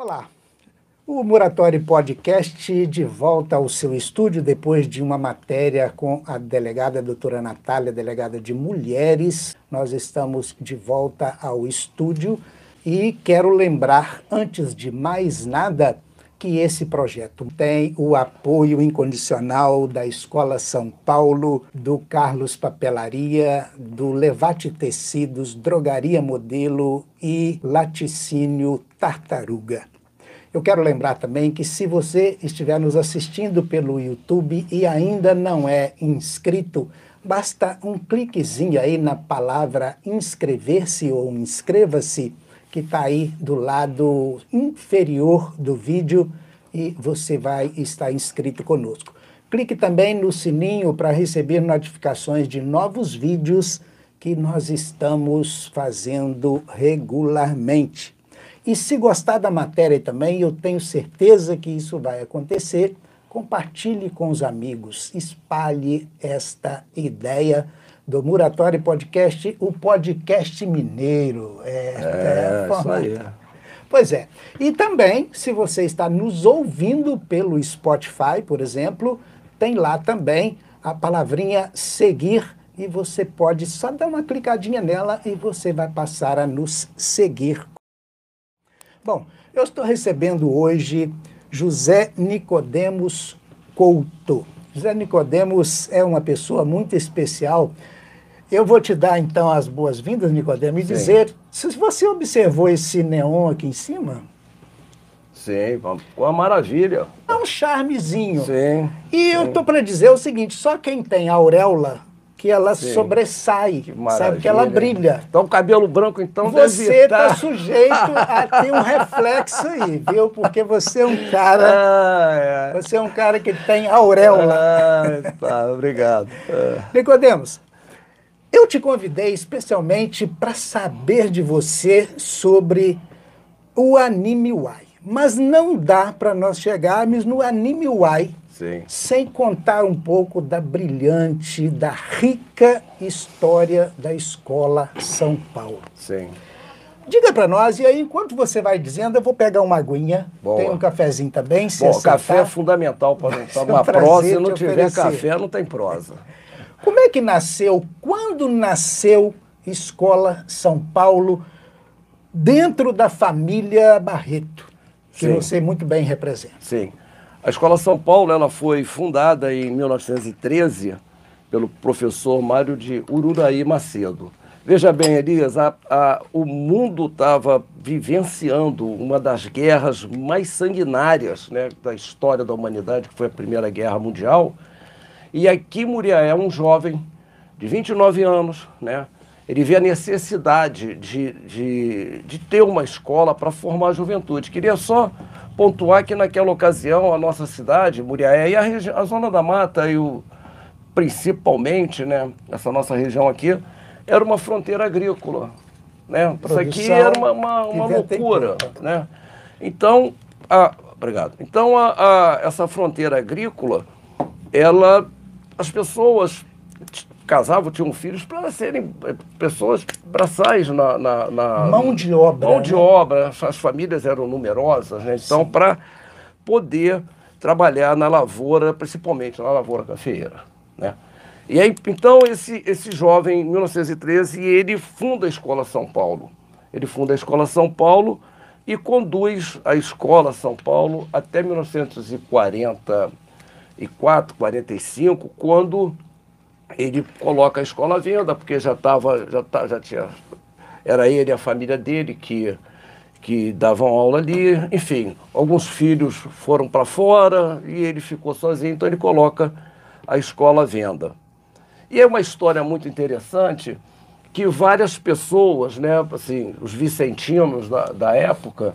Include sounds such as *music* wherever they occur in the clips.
Olá, o Muratório Podcast de volta ao seu estúdio depois de uma matéria com a delegada doutora Natália, delegada de mulheres. Nós estamos de volta ao estúdio e quero lembrar, antes de mais nada, que esse projeto tem o apoio incondicional da Escola São Paulo, do Carlos Papelaria, do Levate Tecidos, Drogaria Modelo e Laticínio Tartaruga. Eu quero lembrar também que se você estiver nos assistindo pelo YouTube e ainda não é inscrito, basta um cliquezinho aí na palavra inscrever-se ou inscreva-se que está aí do lado inferior do vídeo e você vai estar inscrito conosco. Clique também no sininho para receber notificações de novos vídeos que nós estamos fazendo regularmente. E se gostar da matéria também, eu tenho certeza que isso vai acontecer, compartilhe com os amigos, espalhe esta ideia do Muratório Podcast, o podcast mineiro. É, é, é isso aí. Pois é. E também, se você está nos ouvindo pelo Spotify, por exemplo, tem lá também a palavrinha seguir e você pode só dar uma clicadinha nela e você vai passar a nos seguir. Bom, eu estou recebendo hoje José Nicodemos Couto. José Nicodemos é uma pessoa muito especial eu vou te dar então as boas-vindas, Nicodemo, e Sim. dizer se você observou esse neon aqui em cima. Sim, com a maravilha. É um charmezinho. Sim. E sim. eu tô para dizer o seguinte: só quem tem auréola que ela sim. sobressai, que sabe? Que ela brilha. Então, cabelo branco, então, Você está sujeito a ter um reflexo aí, viu? Porque você é um cara. *laughs* Ah, é. Você é um cara que tem auréola. Ah, tá, obrigado. *laughs* Ah. Nicodemos, eu te convidei especialmente para saber de você sobre o Anime Y. Mas não dá para nós chegarmos no Anime Y Sim. sem contar um pouco da brilhante, da rica história da Escola São Paulo. Sim. Diga para nós, e aí, enquanto você vai dizendo, eu vou pegar uma aguinha, Boa. tem um cafezinho também. Se Bom, café é fundamental para *laughs* uma prosa. Se não tiver oferecer. café, não tem prosa. Como é que nasceu? Quando nasceu Escola São Paulo dentro da família Barreto, que Sim. você muito bem representa? Sim. A Escola São Paulo ela foi fundada em 1913 pelo professor Mário de Ururaí Macedo. Veja bem, Elias, a, a, o mundo estava vivenciando uma das guerras mais sanguinárias né, da história da humanidade, que foi a Primeira Guerra Mundial. E aqui Muriaé, um jovem de 29 anos, né? ele vê a necessidade de, de, de ter uma escola para formar a juventude. Queria só pontuar que naquela ocasião a nossa cidade, Muriaé, e a, a Zona da Mata, e o, principalmente, né, essa nossa região aqui, era uma fronteira agrícola. Né? Isso aqui era uma, uma, uma loucura. Né? Então, a, obrigado. Então, a, a, essa fronteira agrícola, ela as pessoas casavam, tinham filhos para serem eh, pessoas braçais na, na, na, mão de obra. Mão de né? obra, as famílias eram numerosas, né? então para poder trabalhar na lavoura, principalmente na lavoura cafeeira, né? E aí, então esse esse jovem, em 1913, ele funda a Escola São Paulo. Ele funda a Escola São Paulo e conduz a Escola São Paulo até 1940 44, 45, quando ele coloca a escola à venda, porque já estava, já, tá, já tinha. Era ele e a família dele que, que davam aula ali. Enfim, alguns filhos foram para fora e ele ficou sozinho, então ele coloca a escola à venda. E é uma história muito interessante que várias pessoas, né, assim, os vicentinos da, da época,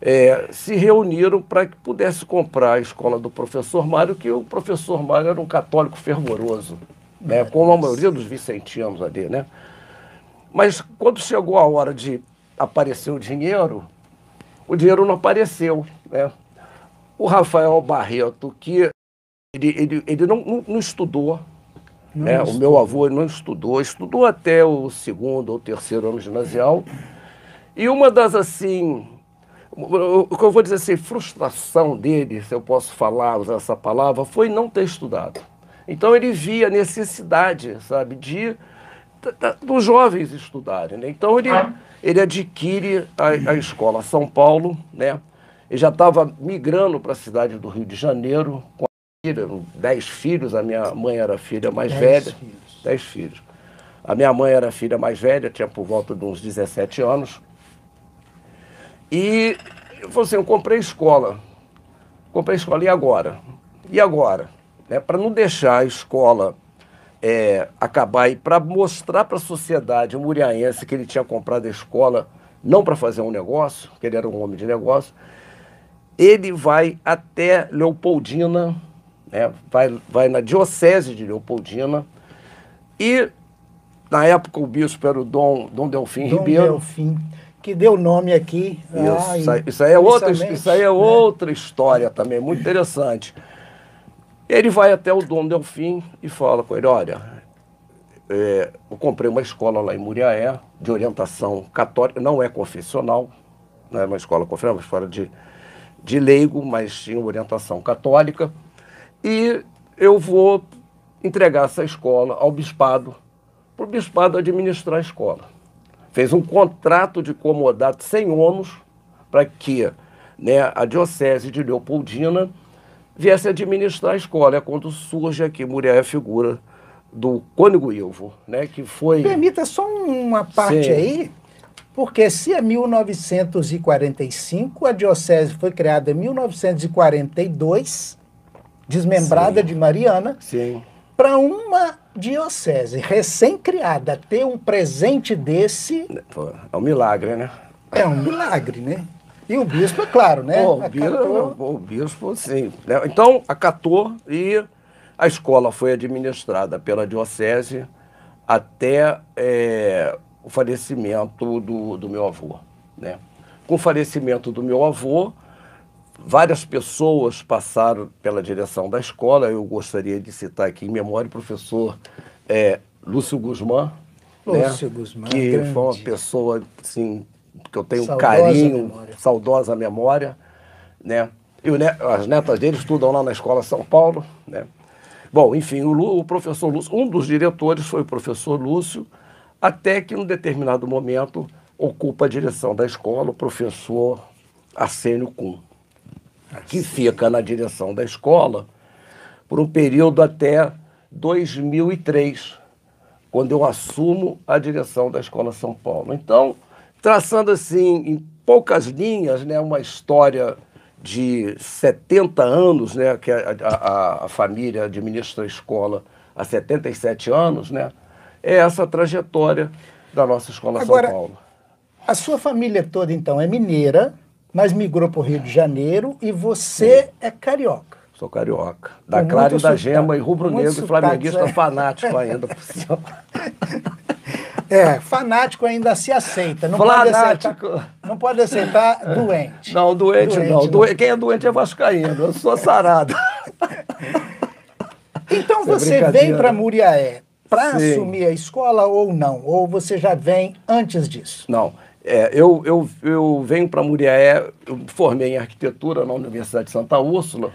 é, se reuniram para que pudesse comprar a escola do professor Mário, que o professor Mário era um católico fervoroso, né, como a maioria dos vicentianos ali. Né? Mas quando chegou a hora de aparecer o dinheiro, o dinheiro não apareceu. Né? O Rafael Barreto, que ele, ele, ele não, não, não estudou, não né? o meu avô não estudou, estudou até o segundo ou terceiro ano ginasial. E uma das, assim, o que eu vou dizer assim, frustração dele, se eu posso falar, usar essa palavra, foi não ter estudado. Então ele via a necessidade, sabe, de dos jovens estudarem. Né? Então ele, ele adquire a, a escola São Paulo, né? Ele já estava migrando para a cidade do Rio de Janeiro com a filha, dez filhos, a minha mãe era filha mais dez velha. Filhos. Dez filhos. A minha mãe era filha mais velha, tinha por volta de uns 17 anos. E eu falei assim, eu comprei escola. Comprei escola, e agora? E agora? Né, para não deixar a escola é, acabar e para mostrar para a sociedade muriaense que ele tinha comprado a escola não para fazer um negócio, que ele era um homem de negócio, ele vai até Leopoldina, né, vai, vai na diocese de Leopoldina, e na época o bispo era o Dom, Dom Delfim Dom Ribeiro. Delfim, que deu nome aqui. Isso, isso, aí, isso aí é, outra, isso aí é né? outra história também, muito interessante. Ele vai até o Dom Delfim e fala com ele, olha, é, eu comprei uma escola lá em Muriaé, de orientação católica, não é confessional, não é uma escola confessional, é uma escola de de leigo, mas tinha orientação católica. E eu vou entregar essa escola ao bispado, para o bispado administrar a escola. Fez um contrato de comodato sem ônus para que né, a diocese de Leopoldina viesse administrar a escola. É quando surge aqui Muriel a figura do Cônigo Ilvo, né, que foi... Permita só uma parte Sim. aí, porque se é 1945, a diocese foi criada em 1942, desmembrada Sim. de Mariana, para uma diocese recém-criada ter um presente desse. É um milagre, né? É um milagre, né? E o bispo, é claro, né? o, bispo, o bispo, sim. Né? Então, acatou e a escola foi administrada pela diocese até é, o falecimento do, do meu avô. Né? Com o falecimento do meu avô, várias pessoas passaram pela direção da escola. Eu gostaria de citar aqui em memória o professor é, Lúcio Guzmán. Né? Lúcio né? Guzmán. Que grande. foi uma pessoa assim, que eu tenho saudosa carinho, memória. saudosa memória. Né? E as netas dele estudam lá na Escola São Paulo. Né? Bom, enfim, o, o professor Lúcio, um dos diretores foi o professor Lúcio, até que, em um determinado momento, ocupa a direção da escola o professor Arsênio Kuhn, que fica na direção da escola por um período até 2003, quando eu assumo a direção da Escola São Paulo. Então, traçando assim, em poucas linhas, né, uma história de 70 anos, né, que a, a, a família administra a escola há 77 anos, né, é essa trajetória da nossa Escola Agora, São Paulo. A sua família toda, então, é mineira, mas migrou para o Rio de Janeiro e você Sim. é carioca. Sou carioca. Da Clara e da Gema e rubro-negro e flamenguista é. fanático ainda. *laughs* É, fanático ainda se aceita. Não fanático. pode aceitar, não pode aceitar doente. Não, doente, doente não. não. Quem é doente é vascaíno. Eu sou sarado. *laughs* Então Isso você é vem para Muriaé para assumir a escola ou não? Ou você já vem antes disso? Não. É, eu, eu, eu venho para Muriaé, eu formei em arquitetura na Universidade de Santa Úrsula.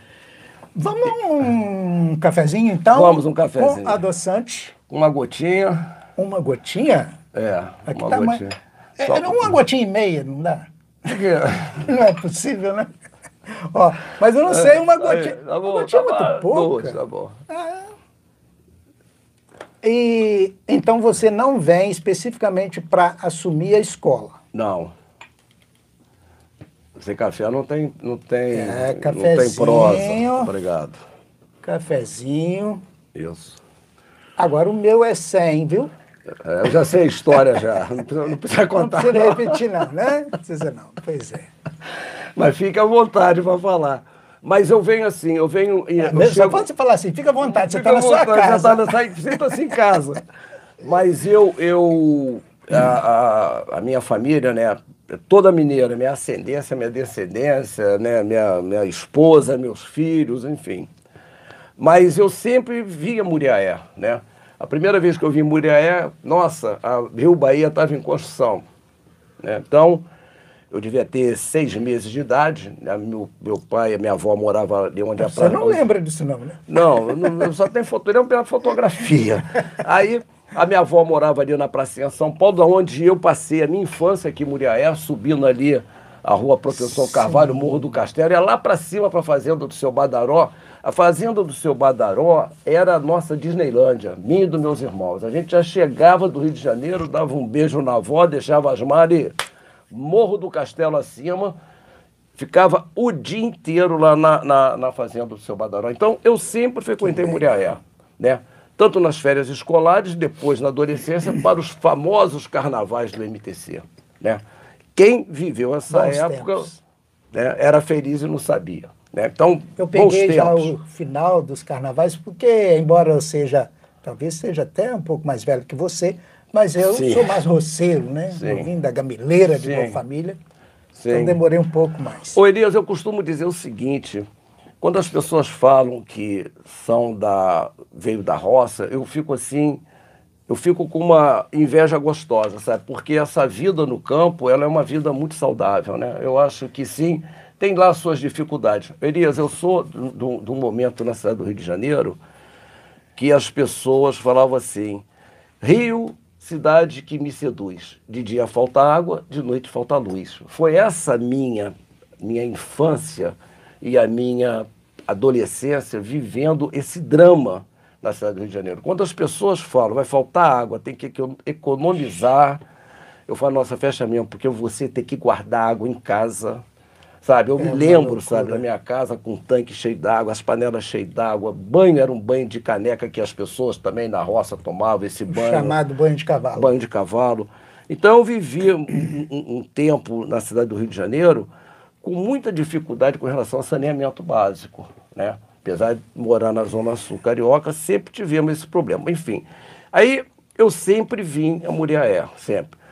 Vamos um cafezinho então? Vamos um cafezinho. Com adoçante. Uma gotinha. Uma gotinha? É, Aqui uma tá gotinha. É, uma gotinha e meia, não dá? *laughs* não é possível, né? Ó, mas eu não sei, uma gotinha. Tá bom, uma gotinha tá muito pouca. Tá bom. Ah, e então você não vem especificamente para assumir a escola? Não. Sem café não tem, não tem, é, não tem prosa. Obrigado. Cafezinho. Isso. Agora o meu é 100, viu? É, eu já sei a história já, *laughs* não precisa, não precisa contar. Não precisa repetir não, né? Não precisa não, pois é. Mas fica à vontade para falar. Mas eu venho assim, eu venho. Eu é, chego... Só pode você falar assim, fica à vontade, você está na sua casa. Você está sinta-se em casa. *laughs* Mas eu, eu a, a, a, minha família, né, toda mineira, minha ascendência, minha descendência, né, minha, minha esposa, meus filhos, enfim. Mas eu sempre via Muriaé, né? A primeira vez que eu vi Muriaé, nossa, a Rio Bahia estava em construção. Né? Então, eu devia ter seis meses de idade. Né? Meu, meu pai e minha avó moravam ali onde a praia. Você não lembra disso, não, né? Não, não, só tenho foto, pela fotografia. Aí a minha avó morava ali na Pracinha São Paulo, onde eu passei a minha infância aqui em Muriaé, subindo ali a rua Professor Sim. Carvalho, Morro do Castelo, ia lá para cima para a fazenda do seu Badaró. A fazenda do seu Badaró era a nossa Disneylândia, minha e dos meus irmãos. A gente já chegava do Rio de Janeiro, dava um beijo na avó, deixava as mares Morro do Castelo acima, ficava o dia inteiro lá na, na, na fazenda do seu Badaró. Então, eu sempre frequentei Muriaé, né? Tanto nas férias escolares, depois na adolescência, para os famosos carnavais do MTC, né? Quem viveu essa Bons época né, era feliz e não sabia. Né? Então, eu peguei já o final dos carnavais, porque, embora eu seja, talvez seja até um pouco mais velho que você, mas eu Sim. sou mais roceiro, né? Eu vim da gamileira de uma família. Sim. Então demorei um pouco mais. Ô Elias, eu costumo dizer o seguinte, quando as pessoas falam que são da veio da roça, eu fico assim, eu fico com uma inveja gostosa, sabe? Porque essa vida no campo, ela é uma vida muito saudável, né? Eu acho que sim, tem lá suas dificuldades. Elias, eu sou de um momento na cidade do Rio de Janeiro que as pessoas falavam assim, Rio cidade que me seduz. De dia falta água, de noite falta luz. Foi essa minha minha infância e a minha adolescência vivendo esse drama na cidade do Rio de Janeiro. Quando as pessoas falam, vai faltar água, tem que economizar, eu falo, nossa, fecha mesmo, porque você tem que guardar água em casa Sabe, eu é me lembro, sabe, da minha casa com um tanque cheio d'água, as panelas cheias d'água, banho era um banho de caneca que as pessoas também na roça tomavam esse banho. chamado banho de cavalo. Banho de cavalo. Então eu vivi um, um, um, tempo na cidade do Rio de Janeiro com muita dificuldade com relação ao saneamento básico, né? Apesar de morar na Zona Sul Carioca, sempre tivemos esse problema. Enfim, aí eu sempre vim a Muriaé, sempre.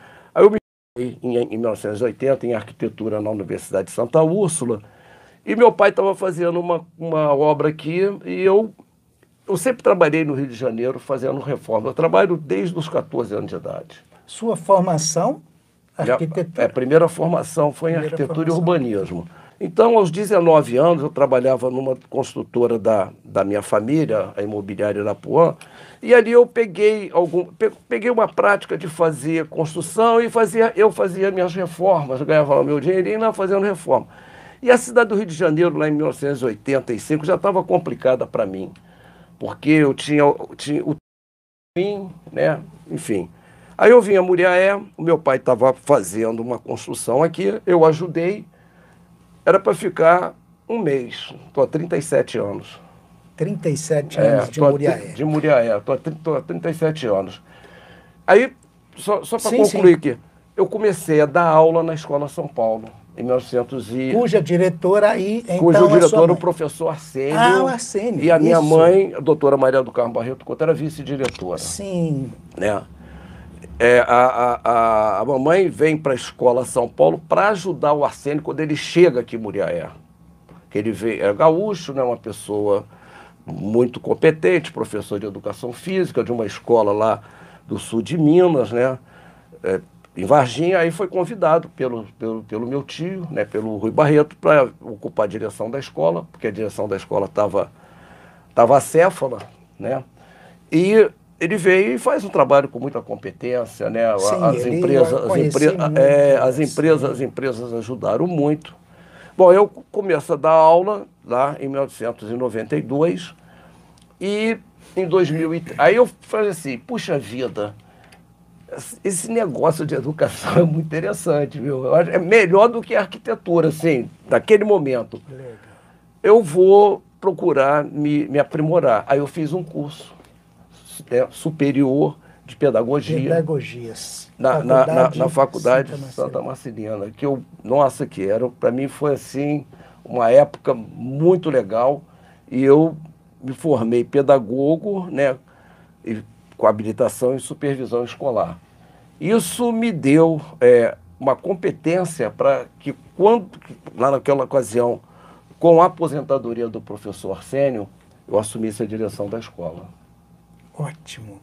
Em, em 1980 em arquitetura na Universidade de Santa Úrsula. E meu pai estava fazendo uma, uma obra aqui e eu, eu sempre trabalhei no Rio de Janeiro fazendo reforma. Eu trabalho desde os 14 anos de idade. Sua formação? Arquitetura? É, a primeira formação foi primeira em arquitetura formação. e urbanismo. Então, aos 19 anos, eu trabalhava numa construtora da, da minha família, a imobiliária Irapuã, e ali eu peguei algum, peguei uma prática de fazer construção e fazia, eu fazia minhas reformas, ganhava o meu dinheirinho lá fazendo reforma. E a cidade do Rio de Janeiro, lá em 1985, já estava complicada para mim, porque eu tinha, eu tinha o fim, né? Enfim. Aí eu vim a Muriaé, o meu pai estava fazendo uma construção aqui, eu ajudei, era para ficar um mês, estou há 37 anos. 37 é, anos de Muriaé. De Muriaé, estou há 37 anos. Aí, só, só para concluir sim. aqui, eu comecei a dar aula na Escola São Paulo, em 1900 e... Cuja diretora aí, então, Cujo diretor, o professor Arsênio. Ah, o Arsênio. E a minha isso. mãe, a doutora Maria do Carmo Barreto Couto, era vice-diretora. Sim. Né? É, a, a, a, a mamãe vem para a Escola São Paulo para ajudar o Arsênio quando ele chega aqui em Muriaé. Que ele veio, é gaúcho, né, uma pessoa muito competente, professor de educação física de uma escola lá do sul de Minas, né? É, em Varginha, aí foi convidado pelo, pelo, pelo meu tio, né, pelo Rui Barreto, para ocupar a direção da escola, porque a direção da escola estava tava acéfala, né? E ele veio e faz um trabalho com muita competência, né? Sim, as, empresas, as, empre é, as empresas, as empresas ajudaram muito. Bom, eu começo a dar aula lá em 1992 e em 2000 aí eu falei assim, puxa vida, esse negócio de educação *laughs* é muito interessante, viu? É melhor do que a arquitetura, assim, naquele momento. Eu vou procurar me, me aprimorar. Aí eu fiz um curso né, superior de pedagogia. Pedagogias. Na, na, na, na faculdade Santa, Santa Marcelina, que eu, nossa, que era, para mim foi assim, uma época muito legal. E eu me formei pedagogo, né, com habilitação em supervisão escolar. Isso me deu é, uma competência para que, quando, lá naquela ocasião, com a aposentadoria do professor Arsênio, eu assumisse a direção da escola. Ótimo.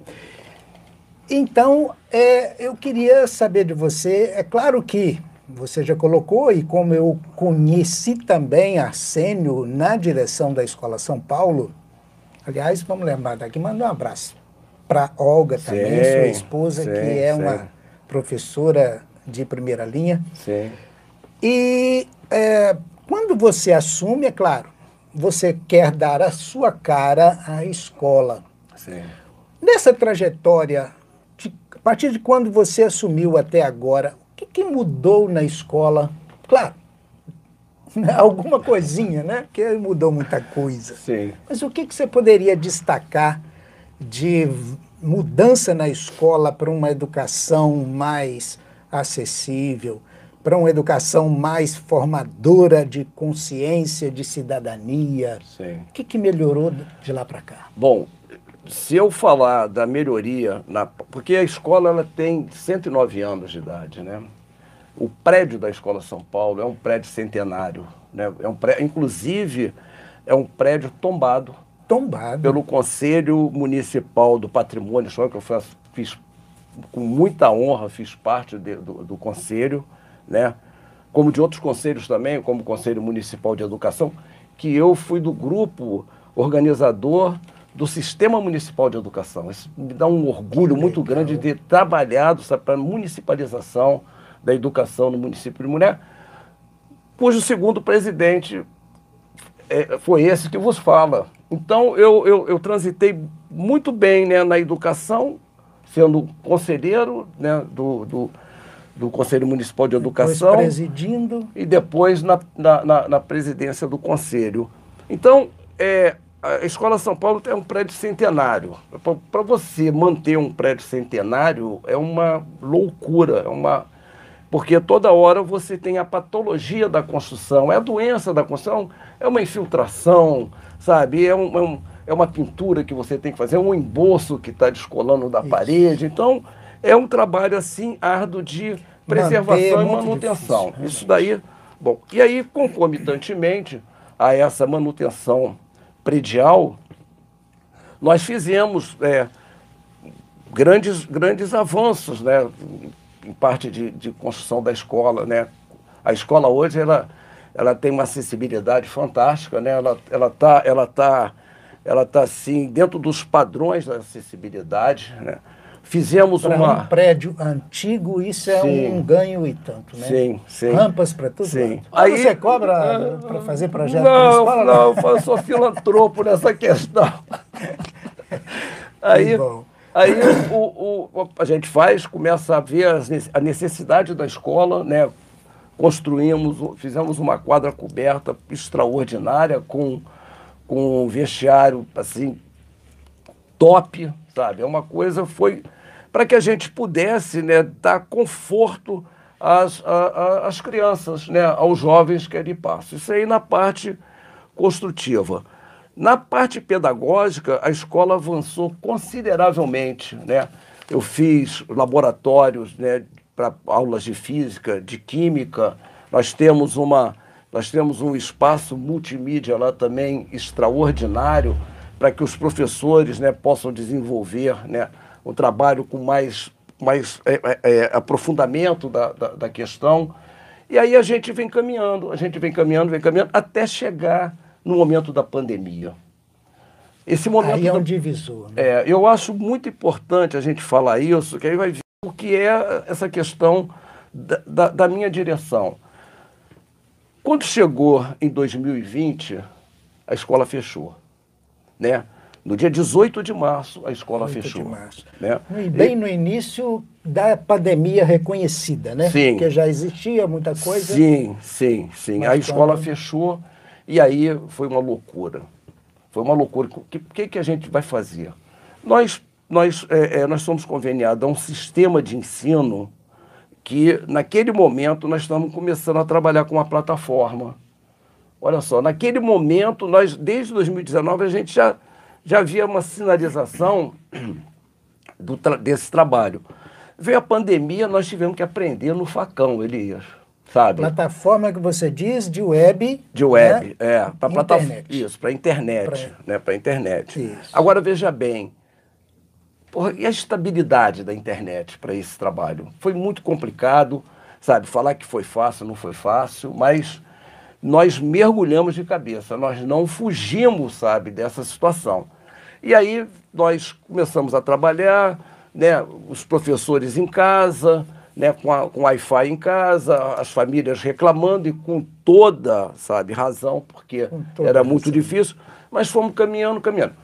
Então, é, eu queria saber de você, é claro que você já colocou, e como eu conheci também Arsênio na direção da Escola São Paulo, aliás, vamos lembrar daqui, manda um abraço para Olga sim, também, sua esposa, sim, que é sim. uma professora de primeira linha. Sim. E é, quando você assume, é claro, você quer dar a sua cara à escola. Sim. Nessa trajetória, de, a partir de quando você assumiu até agora, que, que mudou na escola? Claro, *laughs* alguma coisinha, né? Porque mudou muita coisa. Sim. Mas o que, que você poderia destacar de mudança na escola para uma educação mais acessível, para uma educação mais formadora de consciência, de cidadania? Sim. O que, que melhorou de lá para cá? Bom, se eu falar da melhoria, na, porque a escola ela tem 109 anos de idade, né? O prédio da Escola São Paulo é um prédio centenário, né? É um prédio, inclusive, é um prédio tombado. Tombado. Pelo Conselho Municipal do Patrimônio Histórico, que eu fiz com muita honra, fiz parte de, do, do conselho, né? Como de outros conselhos também, como o Conselho Municipal de Educação, que eu fui do grupo organizador do Sistema Municipal de Educação. Isso me dá um orgulho muito grande de ter trabalhado para a municipalização da educação no município de Mulher, cujo segundo presidente é, foi esse que vos fala. Então, eu, eu, eu transitei muito bem né, na educação, sendo conselheiro né, do, do, do Conselho Municipal de Educação. Depois presidindo. E depois na, na, na, presidência do Conselho. Então, é, a Escola São Paulo é um prédio centenário. Para você manter um prédio centenário é uma loucura, é uma porque toda hora você tem a patologia da construção, é a doença da construção, é uma infiltração, sabe? É, um, é, um, é uma pintura que você tem que fazer, é um embolso que está descolando da Isso. parede. Então, é um trabalho assim árduo de preservação Manter, e manutenção. Difícil, Isso daí. Bom, e aí, concomitantemente a essa manutenção predial, nós fizemos é, grandes, grandes avanços, né? Em parte de, de construção da escola, né? A escola hoje, ela, ela tem uma acessibilidade fantástica, né? Ela está, ela tá, ela tá, ela tá assim, dentro dos padrões da acessibilidade, né? Fizemos pra uma. um prédio antigo, isso é sim. um ganho e tanto, né? Sim, sim. Rampas para tudo. Sim. Aí você cobra para fazer projeto Não, escola, não, não, eu sou filantropo nessa questão. *laughs* Aí, aí o, o, a gente faz, começa a ver a necessidade da escola, né? Construímos, fizemos uma quadra coberta extraordinária com, com um vestiário assim top, sabe? É uma coisa foi para que a gente pudesse né, dar conforto às, a, às crianças, né, aos jovens que ali passam. Isso aí na parte construtiva. Na parte pedagógica, a escola avançou consideravelmente. Né? Eu fiz laboratórios né, para aulas de física, de química. Nós temos, uma, nós temos um espaço multimídia lá também extraordinário para que os professores né, possam desenvolver né, um trabalho com mais, mais é, é, é, aprofundamento da, da, da, questão. E aí a gente vem caminhando, a gente vem caminhando, vem caminhando, até chegar no momento da pandemia. Esse momento aí é um divisor. Né? É, eu acho muito importante a gente falar isso, que aí vai ver o que é essa questão da, da, da minha direção. Quando chegou em 2020, a escola fechou. Né? No dia 18 de março, a escola fechou. De março. Né? E bem e... no início da pandemia reconhecida, né? Sim. Porque já existia muita coisa. Sim, sim, sim. A escola quando... fechou e aí foi uma loucura. Foi uma loucura. O que, que, que a gente vai fazer? Nós, nós, é, é, nós somos conveniados a um sistema de ensino que, naquele momento, nós estamos começando a trabalhar com uma plataforma. Olha só, naquele momento, nós, desde 2019, a gente já já havia uma sinalização do desse trabalho. Veio a pandemia, nós tivemos que aprender no facão, Elias. Sabe? Plataforma que você diz de web. De web, né? é. Para plataforma. Isso, para internet. Pra... Né? Para internet. Isso. Agora veja bem. Porra, e a estabilidade da internet para esse trabalho? Foi muito complicado. sabe, falar que foi fácil, não foi fácil, mas nós mergulhamos de cabeça, nós não fugimos, sabe, dessa situação. E aí nós começamos a trabalhar, né, os professores em casa, né, com, a, com Wi-Fi em casa, as famílias reclamando e com toda, sabe, razão, porque era muito razão. difícil, mas fomos caminhando, caminhando.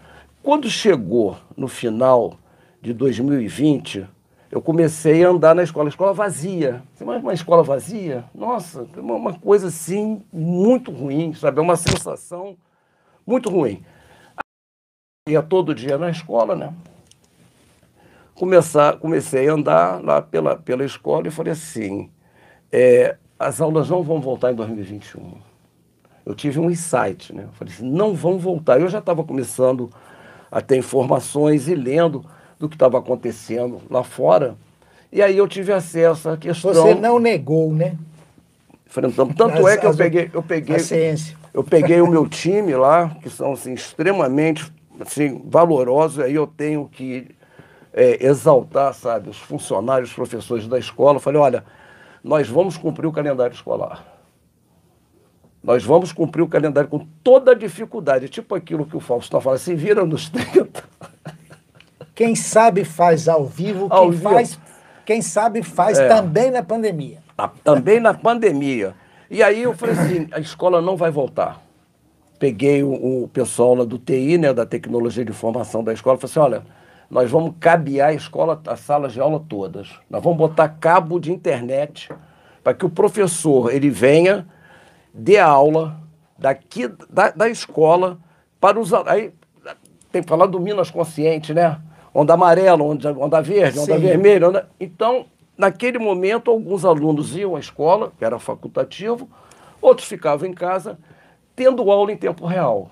Quando chegou no final de 2020, eu comecei a andar na escola, escola vazia. Uma, uma escola vazia, nossa, uma, uma coisa assim muito ruim, sabe? É uma sensação muito ruim. Ia todo dia na escola, né? Começar, comecei a andar lá pela, pela escola e falei assim: é, as aulas não vão voltar em 2021. Eu tive um insight, né? Eu falei assim: não vão voltar. Eu já estava começando a ter informações e lendo do que estava acontecendo lá fora. E aí eu tive acesso à questão. Você não negou, né? Enfrentamos. Tanto as, é que eu peguei, eu peguei, eu peguei o meu time lá, que são assim, extremamente assim, valorosos, aí eu tenho que é, exaltar, sabe, os funcionários, os professores da escola. Eu falei, olha, nós vamos cumprir o calendário escolar. Nós vamos cumprir o calendário com toda a dificuldade, tipo aquilo que o Faustão fala, se vira nos *laughs* 30. Quem sabe faz ao vivo, ao quem vivo. faz, quem sabe faz é. também na pandemia. também na pandemia. E aí eu falei assim, a escola não vai voltar. Peguei o, o pessoal lá do TI, né, da tecnologia de informação da escola, falei assim, olha, nós vamos cabear a escola, as salas de aula todas. Nós vamos botar cabo de internet para que o professor ele venha, dê aula daqui da, da escola para os aí tem que falar do Minas Consciente, né? onda amarela, onda, onda verde, onda Sim. vermelha. Onda... Então, naquele momento, alguns alunos iam à escola, que era facultativo, outros ficavam em casa, tendo aula em tempo real.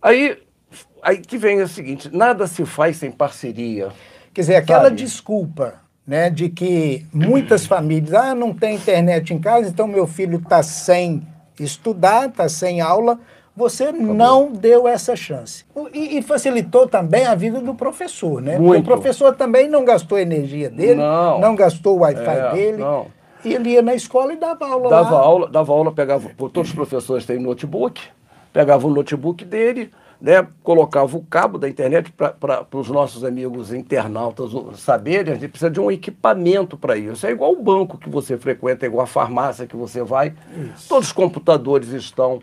Aí, aí que vem o seguinte: nada se faz sem parceria. Quer dizer, aquela sabe? desculpa né, de que muitas famílias, ah, não tem internet em casa, então meu filho está sem estudar, está sem aula você não deu essa chance. E, e, facilitou também a vida do professor, né? Muito. Porque o professor também não gastou a energia dele, não, não gastou o Wi-Fi é, dele. Não. E ele ia na escola e dava aula dava lá. aula, dava aula, pegava, todos os professores têm notebook, pegava o notebook dele, né, colocava o cabo da internet para os nossos amigos internautas saberem, a gente precisa de um equipamento para isso. É igual o banco que você frequenta, é igual a farmácia que você vai. Isso. Todos os computadores estão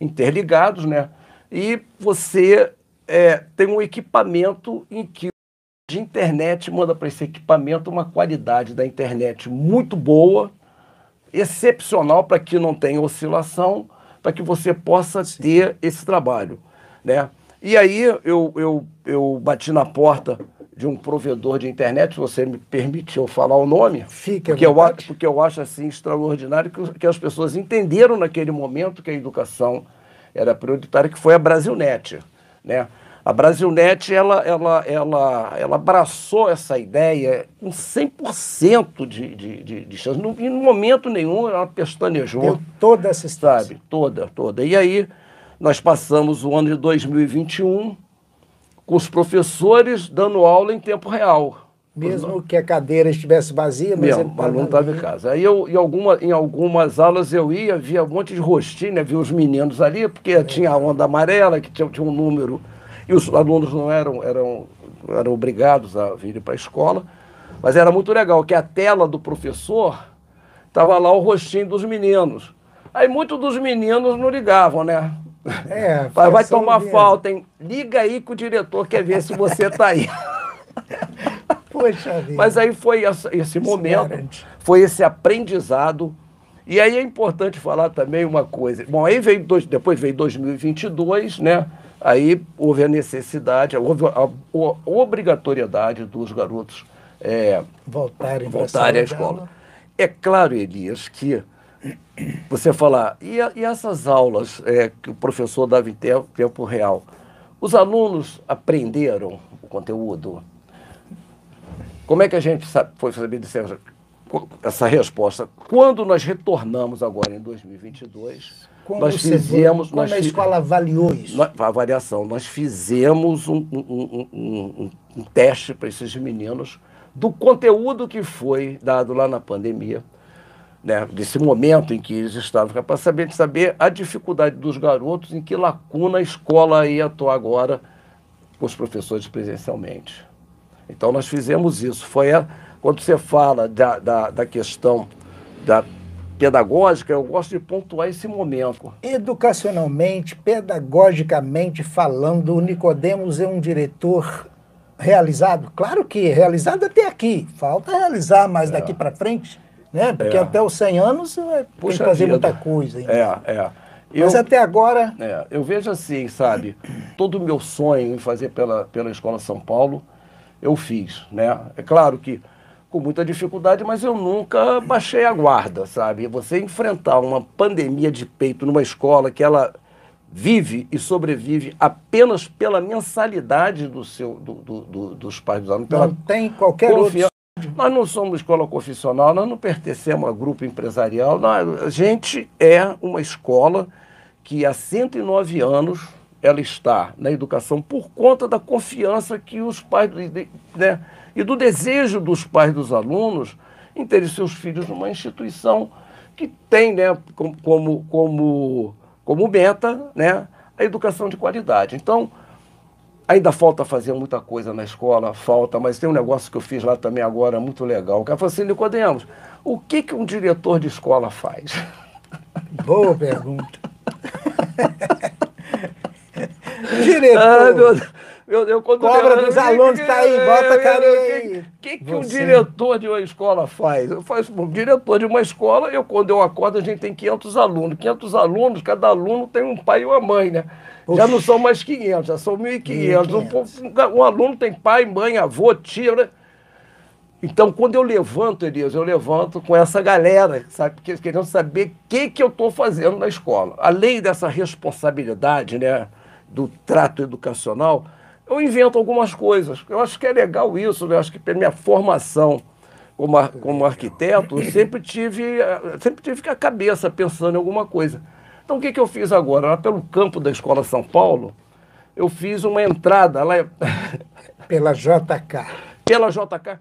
interligados, né? E você é, tem um equipamento em que de internet manda para esse equipamento uma qualidade da internet muito boa, excepcional para que não tenha oscilação, para que você possa Sim. ter esse trabalho, né? E aí eu, eu, eu bati na porta de um provedor de internet, se você me permitiu falar o nome, Fique porque, eu, porque eu acho assim extraordinário que, que as pessoas entenderam naquele momento que a educação era prioritária, que foi a Brasilnet. Né? A Brasilnet, ela, ela, ela, ela abraçou essa ideia com 100% de, de, de, de chance. No, em momento nenhum ela pestanejou. Deu toda essa história. Sabe? Toda, toda. E aí nós passamos o ano de 2021 com os professores dando aula em tempo real. Mesmo que a cadeira estivesse vazia, mas Mesmo, o aluno estava em casa. Aí eu, em, alguma, em algumas aulas eu ia, via um monte de rostinho, né, via os meninos ali, porque é. tinha a onda amarela, que tinha, tinha um número, e os alunos não eram, eram, eram obrigados a vir para a escola. Mas era muito legal, que a tela do professor estava lá o rostinho dos meninos. Aí muitos dos meninos não ligavam, né? *laughs* É, vai, vai tomar falta, hein? Liga aí que o diretor quer ver se você está aí. *laughs* Poxa vida. Mas aí foi esse momento, foi esse aprendizado. E aí é importante falar também uma coisa. Bom, aí veio dois, depois veio 2022, né? Aí houve a necessidade, houve a, a obrigatoriedade dos garotos é, voltarem, voltarem à escola. É claro, Elias, que você falar, e, a, e essas aulas é, que o professor dava em tempo, tempo real, os alunos aprenderam o conteúdo? Como é que a gente sabe, foi saber dizer essa resposta? Quando nós retornamos agora em 2022, como nós fizemos... Como nós a escola avaliou isso? A avaliação. Nós fizemos um, um, um, um teste para esses meninos do conteúdo que foi dado lá na pandemia, né, desse momento em que eles estavam, para saber, saber a dificuldade dos garotos, em que lacuna a escola ia atuar agora com os professores presencialmente. Então nós fizemos isso. Foi a, quando você fala da, da, da questão da pedagógica, eu gosto de pontuar esse momento. Educacionalmente, pedagogicamente falando, o Nicodemos é um diretor realizado? Claro que realizado até aqui. Falta realizar mais é. daqui para frente, né? Porque é. até os 100 anos vai tem que fazer vida. muita coisa. Ainda. É, é. Eu, Mas até agora... É, eu vejo assim, sabe, todo o meu sonho em fazer pela, pela Escola São Paulo, eu fiz, né? É claro que com muita dificuldade, mas eu nunca baixei a guarda, sabe? Você enfrentar uma pandemia de peito numa escola que ela vive e sobrevive apenas pela mensalidade do seu, do, do, do, dos pais dos alunos. Não tem qualquer outro. Nós não somos escola confissional, nós não pertencemos a grupo empresarial. Nós, a gente é uma escola que há 109 anos ela está na educação por conta da confiança que os pais, né, e do desejo dos pais dos alunos em terem seus filhos numa instituição que tem, né, como, como como meta né, a educação de qualidade. Então, ainda falta fazer muita coisa na escola, falta, mas tem um negócio que eu fiz lá também agora muito legal. O cara falou assim, Nicodemos, o que, que um diretor de escola faz? *laughs* Boa pergunta. *laughs* diretor. Ah, meu, eu, eu, quando Cobra eu, dos eu, alunos, tá aí, bota a carinha aí. O que, que um diretor de uma escola faz? Eu faço, um diretor de uma escola, eu quando eu acordo, a gente tem 500 alunos. 500 alunos, cada aluno tem um pai e uma mãe, né? Já não são mais 500, já são 1.500. Um, um aluno tem pai, mãe, avô, tia, né? Então, quando eu levanto, Elias, eu levanto com essa galera, sabe? Querendo saber o que, que eu estou fazendo na escola. Além dessa responsabilidade, né? Do trato educacional, eu invento algumas coisas. Eu acho que é legal isso, né? eu acho que pela minha formação como, como arquiteto, eu sempre tive, sempre tive a cabeça pensando em alguma coisa. Então o que, que eu fiz agora? Lá pelo campo da Escola São Paulo, eu fiz uma entrada lá. *laughs* Pela JK. Pela JK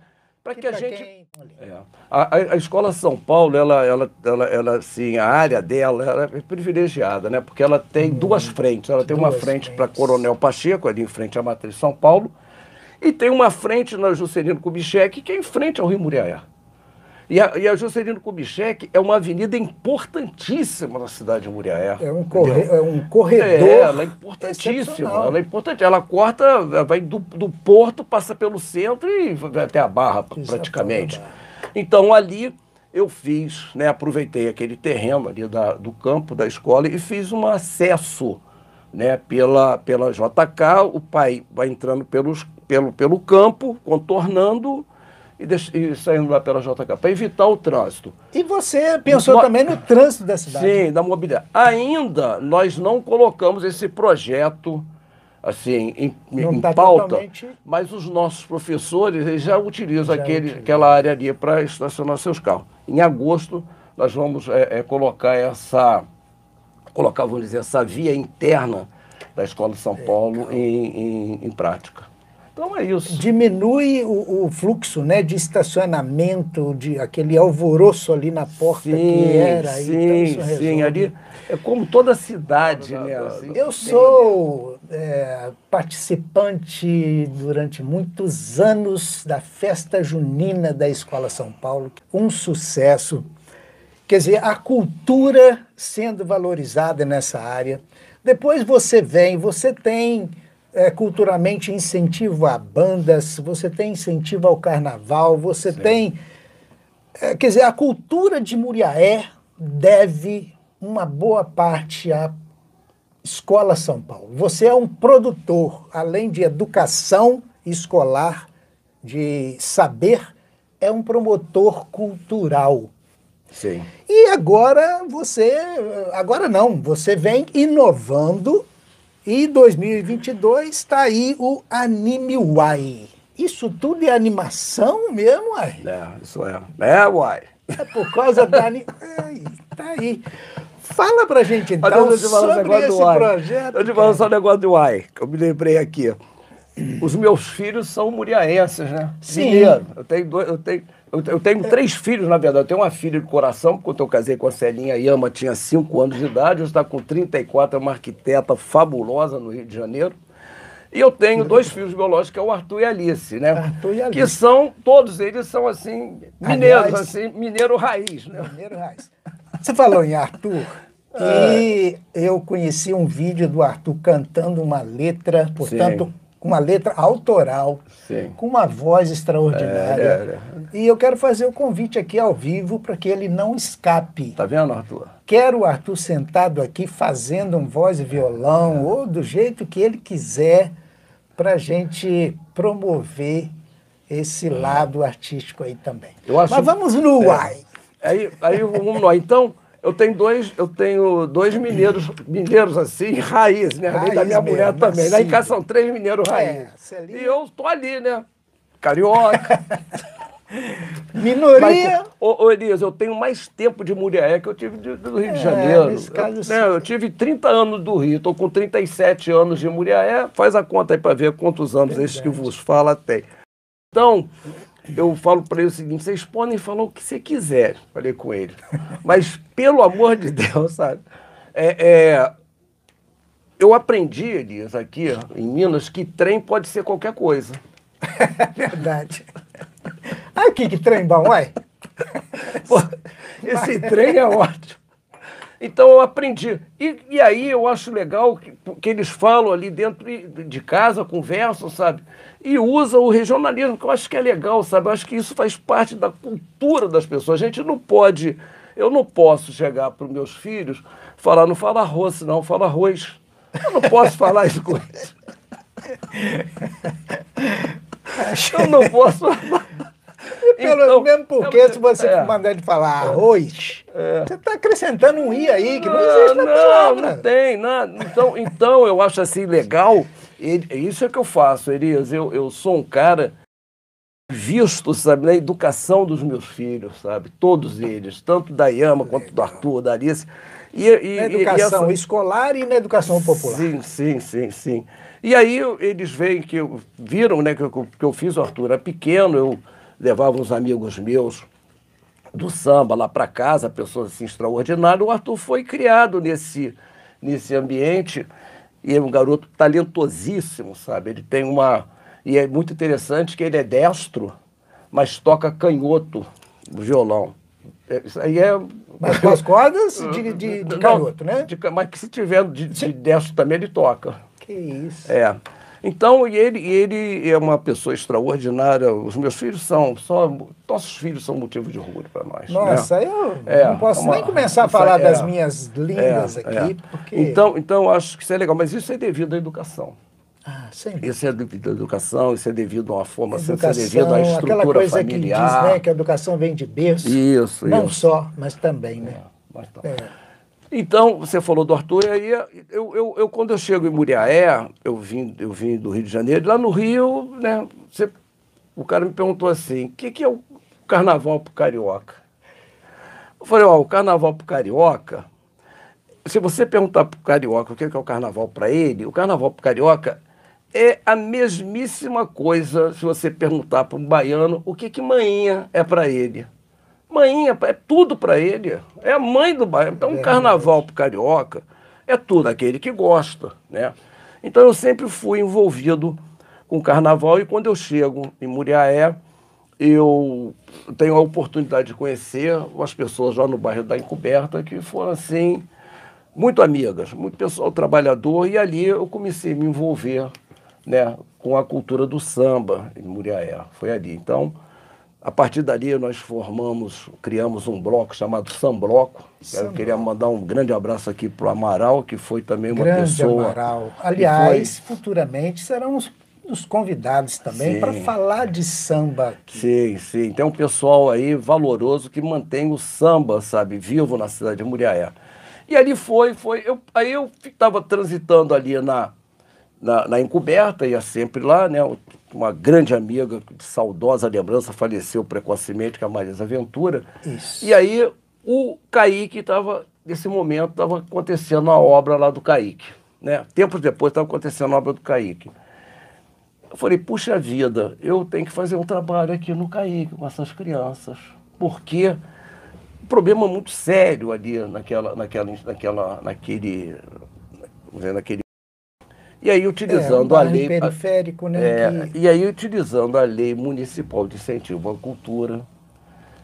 para que, que a gente. É, a, a, escola São Paulo, ela, ela, ela, ela, assim, a área dela ela é privilegiada, né? Porque ela tem hum, duas frentes. Ela tem uma frente para Coronel Pacheco, ali em frente à Matriz São Paulo, e tem uma frente na Juscelino Kubitschek, que é em frente ao Rio Muriaé. E a, e a Juscelino Kubitschek é uma avenida importantíssima na cidade de Muriaé. É um, corre, é um corredor. É, ela é importantíssima. Ela é importante. Ela corta, vai do, do porto, passa pelo centro e vai até a Barra, praticamente. Então ali eu fiz, né, aproveitei aquele terreno ali da, do campo da escola e fiz um acesso né, pela, pela JK. O pai vai entrando pelos, pelo, pelo campo, contornando e, e saindo lá pela JK, para evitar o trânsito. E você pensou no, também no trânsito da cidade? Sim, da mobilidade. Ainda nós não colocamos esse projeto assim em, em tá pauta, totalmente... mas os nossos professores eles já utilizam já aquele, aquela área ali para estacionar seus carros. Em agosto nós vamos é, é, colocar essa colocar vamos dizer essa via interna da Escola de São Paulo em, em, em prática. Então é isso. Diminui o, o, fluxo né, de estacionamento, de aquele alvoroço ali na porta sim, que era. Sim, então sim, ali é como toda a cidade, né? Assim, eu sou é, participante durante muitos anos da festa junina da Escola São Paulo, um sucesso. Quer dizer, a cultura sendo valorizada nessa área. Depois você vem, você tem é, culturalmente incentivo a bandas, você tem incentivo ao carnaval, você Sim. tem. É, quer dizer, a cultura de Muriaé deve uma boa parte à Escola São Paulo. Você é um produtor, além de educação escolar, de saber, é um promotor cultural. Sim. E agora você, agora não, você vem inovando e 2022 está aí o Anime Uai. Isso tudo é animação mesmo, uai? É, isso é. É, uai. É por causa da anime... *laughs* tá aí. Fala pra gente então sobre esse projeto. Eu te falo só um negócio do Uai, que eu me lembrei aqui. os meus filhos são muriaenses, né? Sim. Mineiro. Eu tenho, dois, eu, tenho, eu, eu tenho três filhos, na verdade. Eu tenho uma filha de coração, quando eu casei com a Celinha Yama, tinha 5 anos de idade, hoje está com 34, é uma arquiteta fabulosa no Rio de Janeiro. E eu tenho dois filhos biológicos, que é o Arthur e a Alice, né? Arthur e Alice. Que são, todos eles são assim, mineiros, Aliás- assim, mineiro raiz, né? Mineiro Raiz. Você falou em Arthur. É. E eu conheci um vídeo do Arthur cantando uma letra, portanto, Sim. Uma letra autoral, Sim. com uma voz extraordinária. É, é, E eu quero fazer o convite aqui ao vivo para que ele não escape. Tá vendo, Arthur? Quero o Arthur sentado aqui fazendo um voz e violão, ou do jeito que ele quiser, para a gente promover esse lado artístico aí também. Acho- Mas vamos no É. uai. Aí, aí vamos lá. Então, eu tenho dois, eu tenho dois mineiros, mineiros assim, raiz, né? Além da Raiz minha mesmo, mulher também. Lá em casa são três mineiros raiz. É, e eu tô ali, né? Carioca. *laughs* Minoria. Mas, ô, ô, Elias, eu tenho mais tempo de Muriaé que eu tive de- do Rio de É, Janeiro. nesse caso, eu, sim. né, eu tive 30 anos do Rio, estou com 37 anos de Muriaé. Faz a conta aí para ver quantos anos esses que vos fala tem. Então, eu falo para ele o seguinte: vocês podem falar o que você quiser, falei com ele. Mas, pelo amor de Deus, sabe? É, é, eu aprendi, Elias, aqui em Minas, que trem pode ser qualquer coisa. É *laughs* verdade. Aqui, que trem bom, uai. Pô, esse trem é ótimo. Então eu aprendi. E, e aí eu acho legal que, que eles falam ali dentro de de casa, conversam, sabe? E usam o regionalismo, que eu acho que é legal, sabe? Eu acho que isso faz parte da cultura das pessoas. A gente não pode, eu não posso chegar para os meus filhos falar, não fala arroz, não, fala arroz. Eu não posso *laughs* falar isso com eles. Eu não posso falar. Pelo, Então, mesmo porque, é- se você é. mandar ele falar arroz, você está acrescentando um i aí, que não, Não, existe na não, palavra. não tem nada. Então, então eu acho assim legal. Ele- isso é que eu faço, Elias. Eu, eu sou um cara visto, sabe, na educação dos meus filhos, sabe? Todos eles, tanto da Yama quanto do Arthur, da Alice. E, e, Na e- e educação essa- escolar e na educação popular. Sim, sim, sim, sim. E aí eles veem que eu, viram, né, que eu, que eu fiz o Arthur era pequeno, eu levava uns amigos meus do samba lá para casa, pessoas assim extraordinárias. O Arthur foi criado nesse, nesse ambiente e é um garoto talentosíssimo, sabe? Ele tem uma. E é muito interessante que ele é destro, mas toca canhoto no violão. É, Isso aí é. Mas com as *laughs* cordas de, de, de canhoto, né? de mas que se tiver de, de destro também, ele toca. Que isso. É. Então, e ele, e ele é uma pessoa extraordinária. Os meus filhos são, só, nossos filhos são motivo de orgulho para nós. Nossa, né? eu É, não posso uma- nem começar a falar é- das minhas lindas É, aqui, é. porque... Então, então, eu acho que isso é legal, mas isso é devido à educação. Ah, Isso é devido à educação, isso é devido a uma formação, isso é educação, devido à aquela estrutura coisa que familiar. diz né, que a educação vem de berço. Isso, Não isso. só, mas também, né? Mas tá. Então, você falou do Arthur, e aí eu, eu, eu, quando eu chego em Muriaé, eu vim, eu vim do Rio de Janeiro, lá no Rio, né, você, o cara me perguntou assim, o que, que é o carnaval pro carioca? Eu falei, ó, o carnaval pro carioca, se você perguntar pro carioca o que que é o carnaval para ele, o carnaval pro carioca é a mesmíssima coisa se você perguntar para um baiano o que que manhinha é para ele. Manhinha é tudo para ele, é a mãe do baiano. Então, um carnaval pro carioca é tudo aquele que gosta, né? Então, eu sempre fui envolvido com carnaval e quando eu chego em Muriaé, eu tenho a oportunidade de conhecer as pessoas lá no bairro da Encoberta que foram assim muito amigas, muito pessoal trabalhador e ali eu comecei a me envolver, né, com a cultura do samba em Muriaé. Foi ali. Então, a partir dali nós formamos, criamos um bloco chamado Sambloco. Eu queria mandar um grande abraço aqui para o Amaral, que foi também uma Grande pessoa. Amaral. Aliás, foi- futuramente serão os, os convidados também para falar de samba aqui. Sim, sim. Tem um pessoal aí valoroso que mantém o samba, sabe, vivo na cidade de Muriaé. E ali foi, foi. Eu, aí eu estava transitando ali na, na, na encoberta, ia sempre lá, né? Uma grande amiga, de saudosa lembrança, faleceu precocemente, que é a Marisa Ventura. Isso. E aí o Kaique estava, nesse momento, estava acontecendo a obra lá do Kaique. Né? Tempos depois estava acontecendo a obra do Kaique. Eu falei, puxa vida, eu tenho que fazer um trabalho aqui no CAIC com essas crianças. Porque um problema muito sério ali naquela, naquela, naquela, naquele, naquele e aí, utilizando é, um a lei. periférico, né? É, que... E aí, utilizando a lei municipal de incentivo à cultura,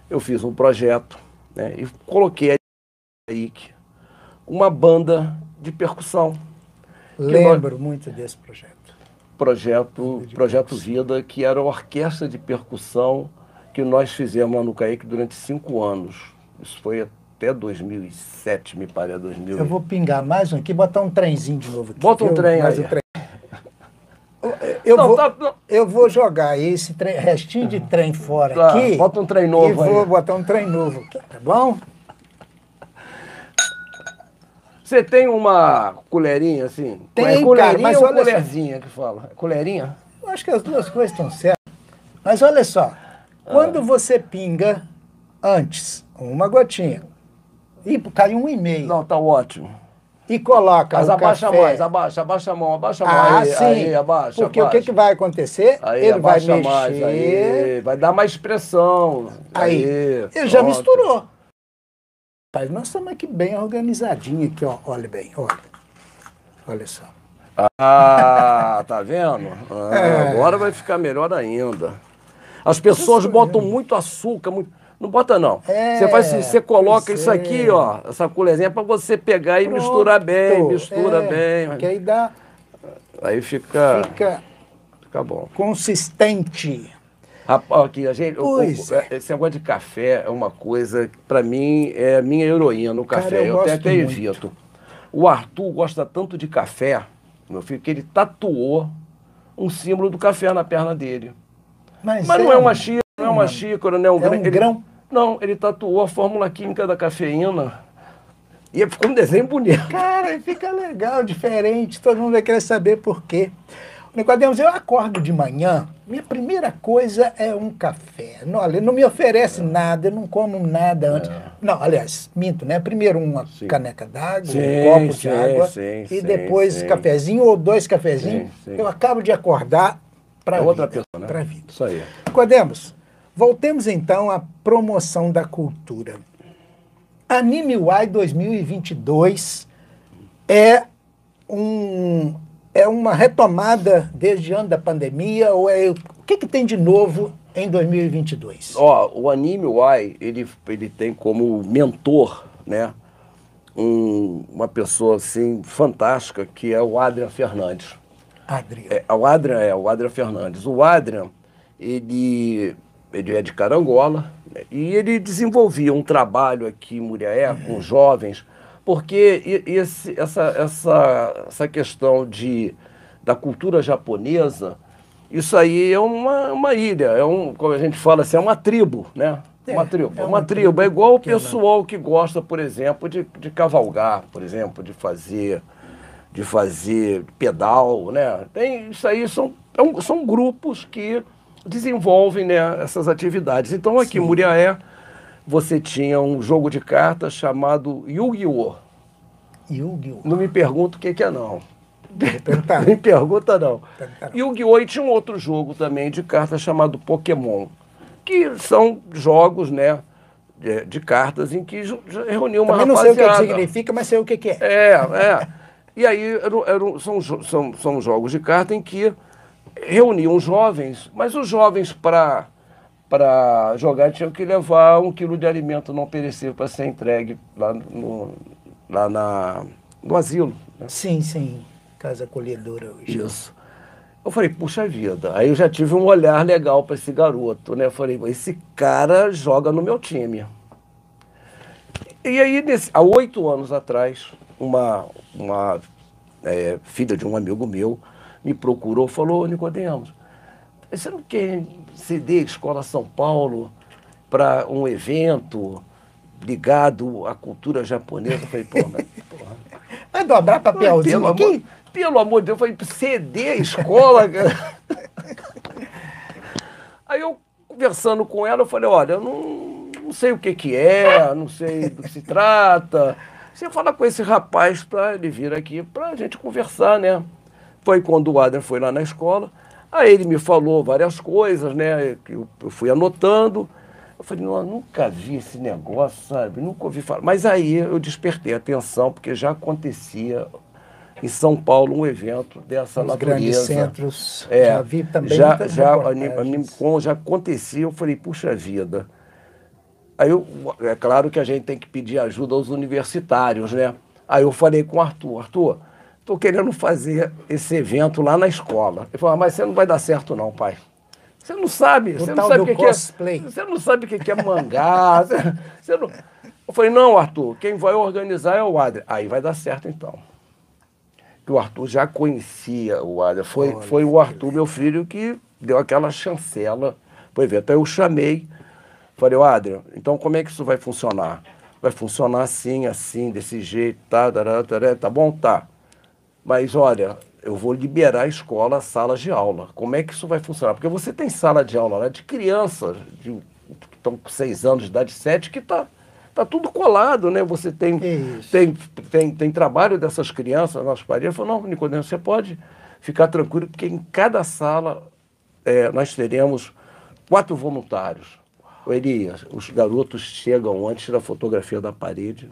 eu fiz um projeto né, e coloquei aí uma banda de percussão. Lembro nós... muito desse projeto. Projeto, projeto Vida, que era a orquestra de percussão que nós fizemos lá no CAIC durante cinco anos. Isso foi até 2007, me parece, 2000. Eu vou pingar mais um aqui, botar um trenzinho de novo. Aqui. Bota um eu, trem aí. Um trem. Eu, não, vou, tá, eu vou jogar esse trem, restinho de trem fora tá, aqui. Bota um trem novo e aí. vou botar um trem novo aqui, tá bom? Você tem uma colherinha assim? Tem, é colherinha cara, mas ou olha colherzinha que fala? É colherinha? Eu acho que as duas coisas estão certas. Mas olha só, ah. quando você pinga antes uma gotinha e cai um e meio. Não, tá ótimo. E coloca Mas abaixa café. mais, abaixa, abaixa a mão, abaixa a mão. Ah, aí, sim. Aí, abaixa, Porque abaixa. o que, que vai acontecer? Aí, ele vai mexer. Mais, aí, vai dar mais expressão. Aí, aí ele já misturou. Mas nós estamos aqui bem organizadinho aqui, ó. Olha bem, olha. Olha só. Ah, tá vendo? *laughs* Ah, é. Agora vai ficar melhor ainda. As pessoas botam muito açúcar, muito não bota não. É, você faz você coloca isso aqui, ó, essa colherzinha para você pegar e Pronto. misturar bem, mistura é, bem. Que aí dá. Aí fica. Fica. Fica bom. Consistente. Rapaz, aqui, a gente, o, o, esse negócio de café é uma coisa que, para mim, é a minha heroína no café. Cara, eu, eu até muito. evito. O Arthur gosta tanto de café, meu filho, que ele tatuou um símbolo do café na perna dele. Mas, Mas é, não é uma xícara, não é uma xícara, não é um, é um ele, grão. Não, ele tatuou a fórmula química da cafeína. E ficou um desenho bonito. Cara, fica legal, diferente. Todo mundo vai querer saber por quê. Nicodemus, eu acordo de manhã, minha primeira coisa é um café. Não, ele não me oferece nada, eu não como nada antes. É. Não, aliás, minto, né? Primeiro uma sim. caneca d'água, um copo sim, de água, sim, e depois cafezinho ou dois cafezinhos. Eu acabo de acordar para é outra pessoa, né? Para vida. Isso aí. Nicodemus, Voltemos então à promoção da cultura. Anime Y 2022 é, um, é uma retomada desde antes da pandemia ou é o que, que tem de novo em 2022? Ó, o Anime Y ele, ele tem como mentor, né, um, uma pessoa assim fantástica que é o Adrian Fernandes. Adrian. É, o Adrian é o Adrian Fernandes. O Adrian ele ele é de Carangola, né? e ele desenvolvia um trabalho aqui em Muriaé com jovens, porque esse, essa, essa, essa questão de, da cultura japonesa, isso aí é uma, uma ilha, é um, como a gente fala assim, é uma tribo, né? É, uma tribo, é uma, uma tribo. É igual o pessoal que gosta, por exemplo, de, de cavalgar, por exemplo, de fazer de fazer pedal, né? Tem, isso aí são, é são grupos que desenvolvem né, essas atividades. Então, aqui em Muriaé, você tinha um jogo de cartas chamado Yu-Gi-Oh! Yu-Gi-Oh! Não me pergunta o que, que é, não. não me *laughs* pergunta, não. Yu-Gi-Oh! E tinha um outro jogo também de cartas chamado Pokémon, que são jogos, né? De, de cartas em que reuniu uma Também não rapaziada. sei o que significa, mas sei o que, que é. É, é. E aí eram, eram, são, são, são jogos de carta em que reuniam jovens, mas os jovens para para jogar tinham que levar um quilo de alimento não perecível para ser entregue lá no, lá na, no asilo. Né? Sim, sim. Casa acolhedora hoje. Isso. Eu falei, puxa vida. Aí eu já tive um olhar legal para esse garoto, né? Eu falei, esse cara joga no meu time. E aí, nesse, há oito anos atrás, uma, uma é, filha de um amigo meu me procurou, falou, Nicodemos, você não quer ceder a Escola São Paulo para um evento ligado à cultura japonesa? Eu falei, pô, mas, porra. Vai dobrar papelzinho pelo aqui? Amor, pelo amor de Deus, eu falei, ceder a escola, cara. *laughs* Aí eu, conversando com ela, eu falei, olha, eu não, não sei o que que é, não sei do que se trata. Você fala com esse rapaz para ele vir aqui para a gente conversar, né? Foi quando o Adrian foi lá na escola. Aí ele me falou várias coisas, né? Que eu, eu fui anotando. Eu falei, não, eu nunca vi esse negócio, sabe? Nunca ouvi falar. Mas aí eu despertei a atenção, porque já acontecia em São Paulo um evento dessa Os natureza. grandes centros, É, já vi também já, já, como já acontecia, eu falei, puxa vida. Aí eu, é claro que a gente tem que pedir ajuda aos universitários, né? Aí eu falei com o Arthur, Arthur, estou querendo fazer esse evento lá na escola. Ele falou, ah, mas você não vai dar certo não, pai. Você não sabe, você não sabe o que, que cosplay. é. Você não sabe o que que é mangá. *laughs* você, você não... Eu falei, não, Arthur, quem vai organizar é o Adri. Aí vai dar certo então. Que o Arthur já conhecia o Adri. Foi, foi o Arthur, meu filho, que deu aquela chancela pro evento. Aí eu chamei, falei, ô Adri, então como é que isso vai funcionar? Vai funcionar assim, assim, desse jeito, tá, tará, tará, tá bom? Tá. Mas olha, eu vou liberar a escola, salas de aula. Como é que isso vai funcionar? Porque você tem sala de aula lá de crianças, de, que estão com seis anos de idade, sete, que está tá tudo colado, né? Você tem, Isso. tem, tem, tem trabalho dessas crianças nas paredes. Eu falei, não, Nicodemo, você pode ficar tranquilo, porque em cada sala é, nós teremos quatro voluntários. Elias, os garotos chegam antes da fotografia da parede,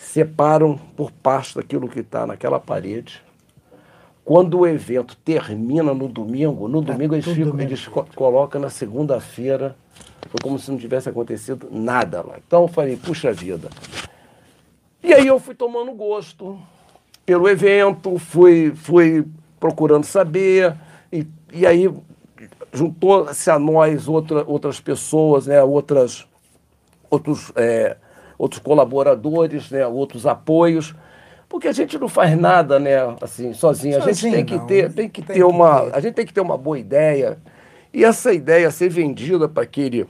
separam por pasta aquilo que está naquela parede. Quando o evento termina no domingo, no Tá domingo eles, ficam, eles co- colocam na segunda-feira. Foi como se não tivesse acontecido nada lá. Então eu falei, puxa vida. E aí eu fui tomando gosto pelo evento, fui, fui procurando saber, e, e aí juntou-se a nós outra, outras pessoas, né, outras, outros, é, outros colaboradores, né, outros apoios, porque a gente não faz nada, né, assim, sozinho. A gente tem que ter, tem que Tem ter que uma, ter. a gente tem que ter uma boa ideia. E essa ideia ser vendida para aquele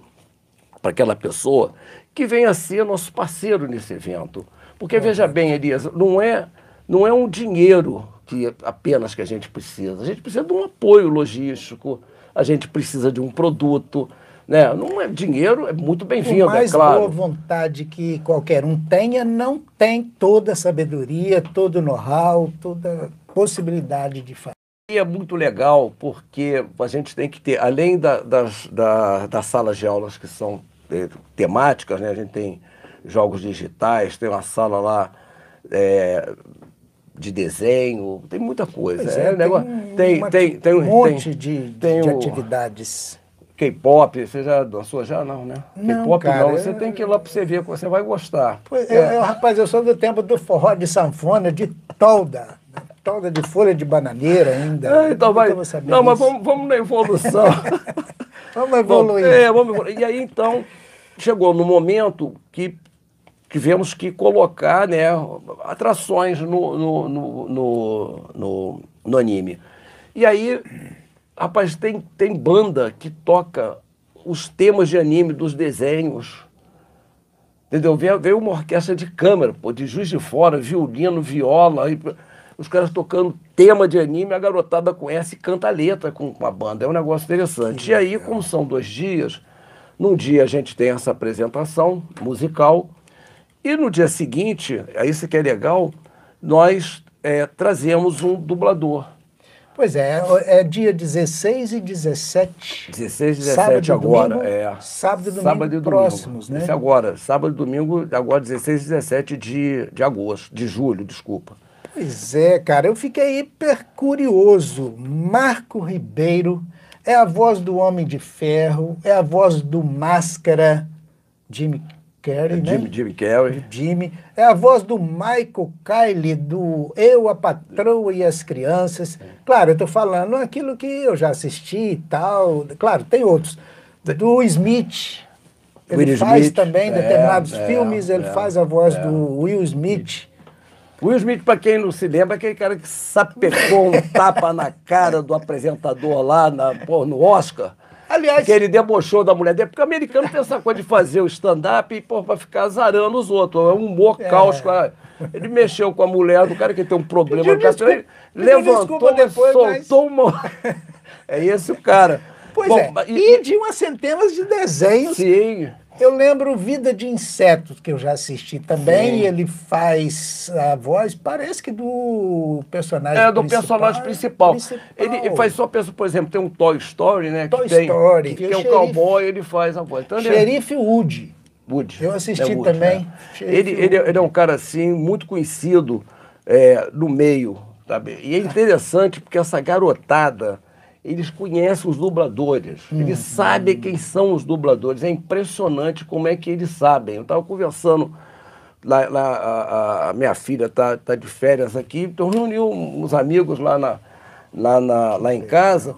para aquela pessoa que venha ser nosso parceiro nesse evento. Porque veja bem, Elias, não é não é um dinheiro que apenas que a gente precisa. A gente precisa de um apoio logístico, a gente precisa de um produto, né? Não é dinheiro, é muito bem-vindo, é mais claro. boa vontade que qualquer um tenha, não tem toda a sabedoria, todo o know-how, toda a possibilidade de fazer. E é muito legal porque a gente tem que ter, além da- das, da- das salas de aulas que são eh, temáticas, né? a gente tem jogos digitais, tem uma sala lá eh, de desenho, tem muita coisa. É, é, negócio- tem, tem, tem, tem, um monte tem- de, tem de o- atividades. K-pop, você já dançou já? Não, né? K-pop não, você eu- tem que ir lá para você ver, você vai gostar. Pois, eu, eu, rapaz, eu sou do tempo do forró de sanfona, de tolda. Tolda de folha de bananeira ainda. Ah, então vai. Não, mas vamos, vamos na evolução. *laughs* Vamos evoluir. Bom, é, vamos evoluir. E aí, então, chegou no momento que tivemos que colocar né, atrações no, no, no, no, no- no anime. E aí, rapaz, tem, tem banda que toca os temas de anime dos desenhos. Entendeu? Veio, veio uma orquestra de câmara, pô, de Juiz de Fora, violino, viola, aí, os caras tocando tema de anime, a garotada conhece e canta a letra com, com a banda. É um negócio interessante. E aí, como são dois dias, num dia a gente tem essa apresentação musical, e no dia seguinte, é isso que é legal, nós é, trazemos um dublador. Pois é, é dia 16 e 17. 16 e Sábado 17 e agora. domingo, é. sábado e domingo próximos, né? Esse agora. Sábado e domingo, agora 16 e 17 de, de agosto, de julho, desculpa. Pois é, cara, eu fiquei hiper curioso. Marco Ribeiro é a voz do Homem de Ferro, é a voz do Máscara, Jimmy Carrey, né? Jimmy, Jimmy Carrey. Jimmy. É a voz do Michael Kylie, do Eu, a Patroa e as Crianças. Claro, eu estou falando aquilo que eu já assisti e tal. Claro, tem outros. Do Smith. Ele Will faz Smith, também é, determinados é, filmes, ele é, faz a voz é. do Will Smith. Will Smith, pra quem não se lembra, é aquele cara que sapecou um tapa na cara do apresentador lá na, pô, no Oscar. Aliás, Que ele debochou da mulher dele, porque o americano tem essa coisa de fazer o stand-up e, pô, pra ficar azarando os outros. É um humor É. cáustico. Ele mexeu com a mulher do cara que tem um problema. Pediu de desculpa- ele levantou, desculpa depois, mas- soltou uma... É esse o cara. Pois Bom, é, e- e de umas centenas de desenhos Sim, Eu lembro Vida de Insetos, que eu já assisti também, Sim. e ele faz a voz, parece que do personagem É, do principal, personagem principal. principal. Ele, faz só, por exemplo, tem um Toy Story, né? Toy que tem, Story. Que, é um cowboy, ele faz a voz. Então, Xerife Woody. Woody. Eu assisti é Woody, também. É. Ele, ele, ele, é um cara, assim, muito conhecido é, no meio, sabe? E é interessante porque essa garotada eles conhecem os dubladores, hum. eles sabem quem são os dubladores. É impressionante como é que eles sabem. Eu estava conversando, lá, lá a, a, minha filha está tá de férias aqui, então reuni uns amigos lá, na, lá, na, lá em casa.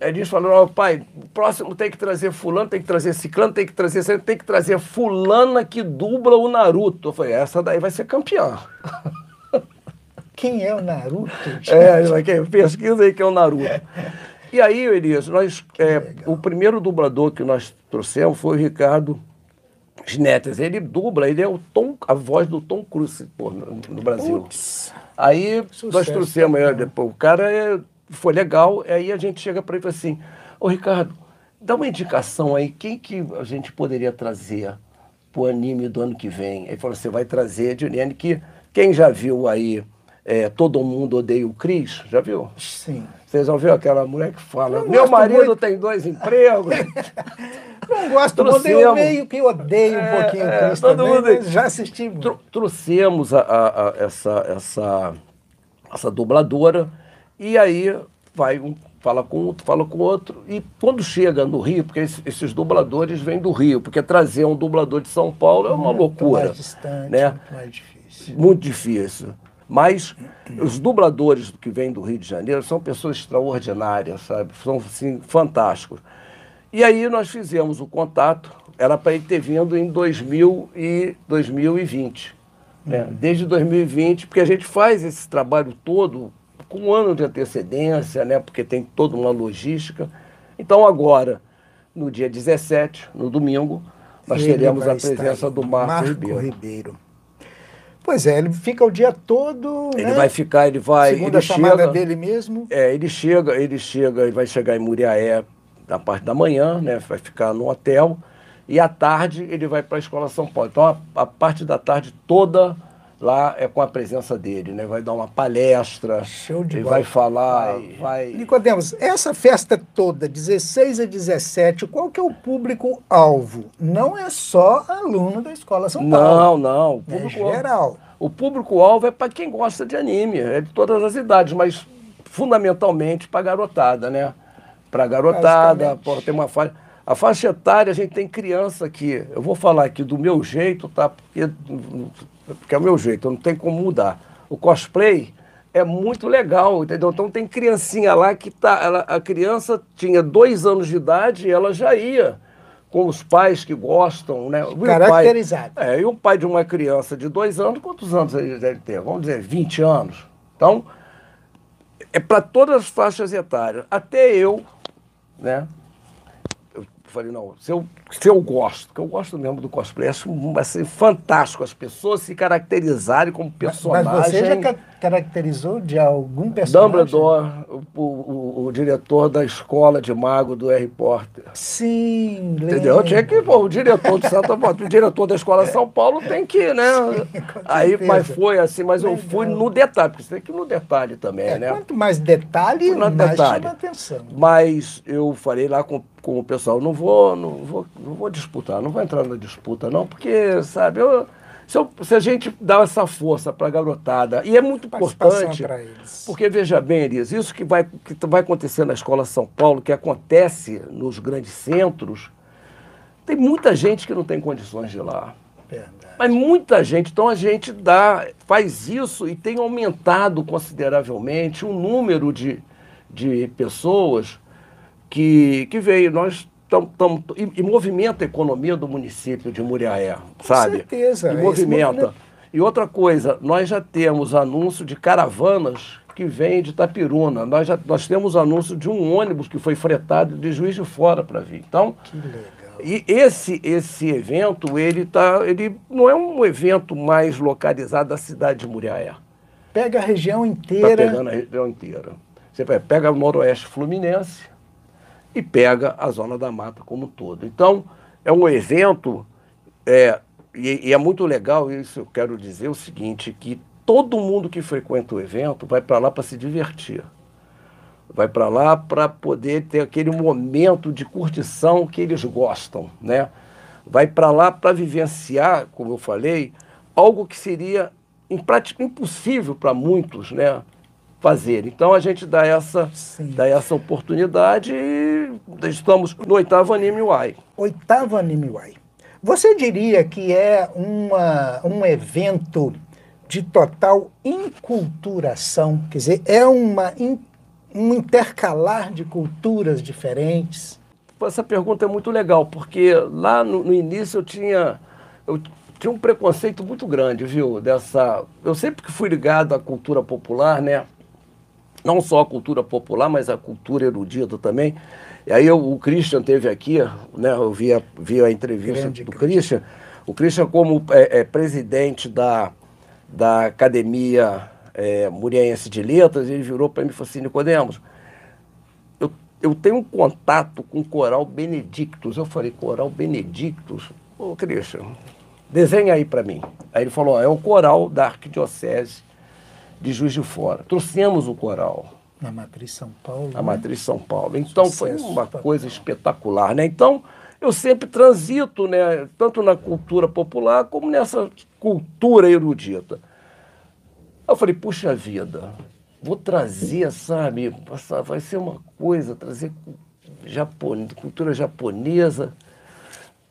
Eles falaram, oh, pai, o próximo tem que trazer fulano, tem que trazer ciclano, tem que trazer tem que trazer fulana que dubla o Naruto. Eu falei, essa daí vai ser campeã. *laughs* Quem é o Naruto? *laughs* É, pesquisa aí quem é o Naruto. E aí, Elias, nós, é, o primeiro dublador que nós trouxemos foi o Ricardo Schnetters. Ele dubla, ele é o Tom, a voz do Tom Cruise pô, no, no Brasil. Ups. Aí Sucesso, nós trouxemos depois, o cara é, foi legal, aí a gente chega para ele e fala assim, ô Ricardo, dá uma indicação aí, quem que a gente poderia trazer pro anime do ano que vem? Ele falou, você vai trazer a Juliane, que quem já viu aí é, Todo Mundo Odeia o Cris, já viu? Sim. Vocês já ouviram aquela mulher que fala, meu marido muito... tem dois empregos. *laughs* não gosto, trouxemos, odeio meio que odeio um é, pouquinho o Cris todo também, mundo... já assistimos. Tro trouxemos a, a, a, essa, essa, essa dubladora e aí vai um fala com outro, fala com outro. E quando chega no Rio, porque esses, dubladores vêm do Rio, porque trazer um dublador de São Paulo é uma muito loucura. Mais distante, né? muito mais difícil. Muito difícil. Mas os dubladores que vêm do Rio de Janeiro são pessoas extraordinárias, sabe? São assim, fantásticos. E aí nós fizemos o contato, era para ele ter vindo em 2000 e 2020. Né? Uhum. Desde 2020, porque a gente faz esse trabalho todo com um ano de antecedência, né? porque tem toda uma logística. Então agora, no dia 17, no domingo, nós Ele teremos a presença do Marco, Marco Ribeiro. Ribeiro. Pois é, ele fica o dia todo. Ele né? vai ficar, ele vai. Segundo ele chamada chega, dele mesmo. É, ele chega, ele chega, ele vai chegar em Muriaé da parte da manhã, né? Vai ficar no hotel. E à tarde ele vai para a Escola São Paulo. Então a, a parte da tarde toda lá é com a presença dele, né? Vai dar uma palestra, Show de ele bola. vai falar, vai... vai... Nicodemos, essa festa toda, 16 a 17, qual que é o público-alvo? Não é só aluno da Escola São Paulo. Não, não. O público é geral. O público-alvo é para quem gosta de anime, é de todas as idades, mas fundamentalmente para garotada, né? Para garotada, para ter uma faixa... A faixa etária, a gente tem criança aqui. Eu vou falar aqui do meu jeito, tá? Porque porque é o meu jeito, não tem como mudar. O cosplay é muito legal, entendeu? Então tem criancinha lá que tá, ela, a criança tinha dois anos de idade e ela já ia com os pais que gostam, né? Caracterizado. Pai, é, e o pai de uma criança de dois anos, quantos anos ele deve ter? Vamos dizer, 20 anos. Então, é para todas as faixas etárias. Até eu, né? falei, não, se eu, se eu gosto, que eu gosto mesmo do cosplay, acho assim, fantástico as pessoas se caracterizarem como personagem. Mas você já caracterizou de algum personagem? Dumbledore, o, o, o, diretor da escola de mago do Harry Potter. Sim, Entendeu? Eu tinha que, pô, o diretor de Santa Bota, o diretor da escola de São Paulo tem que, né? Sim, Aí, mas foi assim, mas Legal. eu fui no detalhe, porque você tem que ir no detalhe também, é, né? Quanto mais detalhe, mais detalhe. chama atenção. Mas eu falei lá com, com o pessoal, não vou, não vou, não vou disputar, não vou entrar na disputa, não, porque, sabe, eu se, eu, se, a gente dá essa força para a garotada, e é muito importante, porque veja bem, Elias, isso que vai, que vai acontecer na Escola São Paulo, que acontece nos grandes centros, tem muita gente que não tem condições de ir lá. Verdade. Mas muita gente, então a gente dá, faz isso e tem aumentado consideravelmente o número de, de pessoas que, que veio. Nós Tam, tam, e, e, movimenta a economia do município de Muriaé, sabe? Com certeza. E movimenta. E outra coisa, nós já temos anúncio de caravanas que vêm de Tapiruna. Nós, já, nós temos anúncio de um ônibus que foi fretado de Juiz de Fora para vir. Então, que legal. E esse, esse evento, ele, tá, ele não é um evento mais localizado da cidade de Muriaé. Pega a região inteira. Está pegando a região inteira. Você pega o noroeste fluminense, e pega a zona da mata como um todo. Então, é um evento, é, e, e, é muito legal isso, eu quero dizer o seguinte, que todo mundo que frequenta o evento vai para lá para se divertir. Vai para lá para poder ter aquele momento de curtição que eles gostam, né? Vai para lá para vivenciar, como eu falei, algo que seria impossível para muitos, né? Fazer. Então a gente dá essa, dá essa oportunidade e estamos no oitavo Anime Y. Oitavo Anime Y. Você diria que é uma, um evento de total inculturação, quer dizer, é uma, um intercalar de culturas diferentes? Essa pergunta é muito legal, porque lá no, no início eu tinha, eu tinha um preconceito muito grande, viu? Dessa, eu sempre que fui ligado à cultura popular, né? Não só a cultura popular, mas a cultura erudita também. E aí eu, o Christian teve aqui, né, eu vi a, vi a entrevista Grande do Christian. O Christian, como é, é presidente da, da Academia é, Muriense de Letras, ele virou para mim e falou assim, Nicodemos, eu, eu tenho um contato com o Coral Benedictus. Eu falei, Coral Benedictus? Ô, Christian, desenha aí para mim. Aí ele falou, é o coral da Arquidiocese de Juiz de Fora. Trouxemos o coral. Na Matriz São Paulo. Na né? Matriz São Paulo. Então Sucesso foi uma coisa espetacular, né? Então eu sempre transito, né, tanto na cultura popular como nessa cultura erudita. Eu falei, puxa vida, vou trazer, sabe, vai ser uma coisa, trazer japon... cultura japonesa,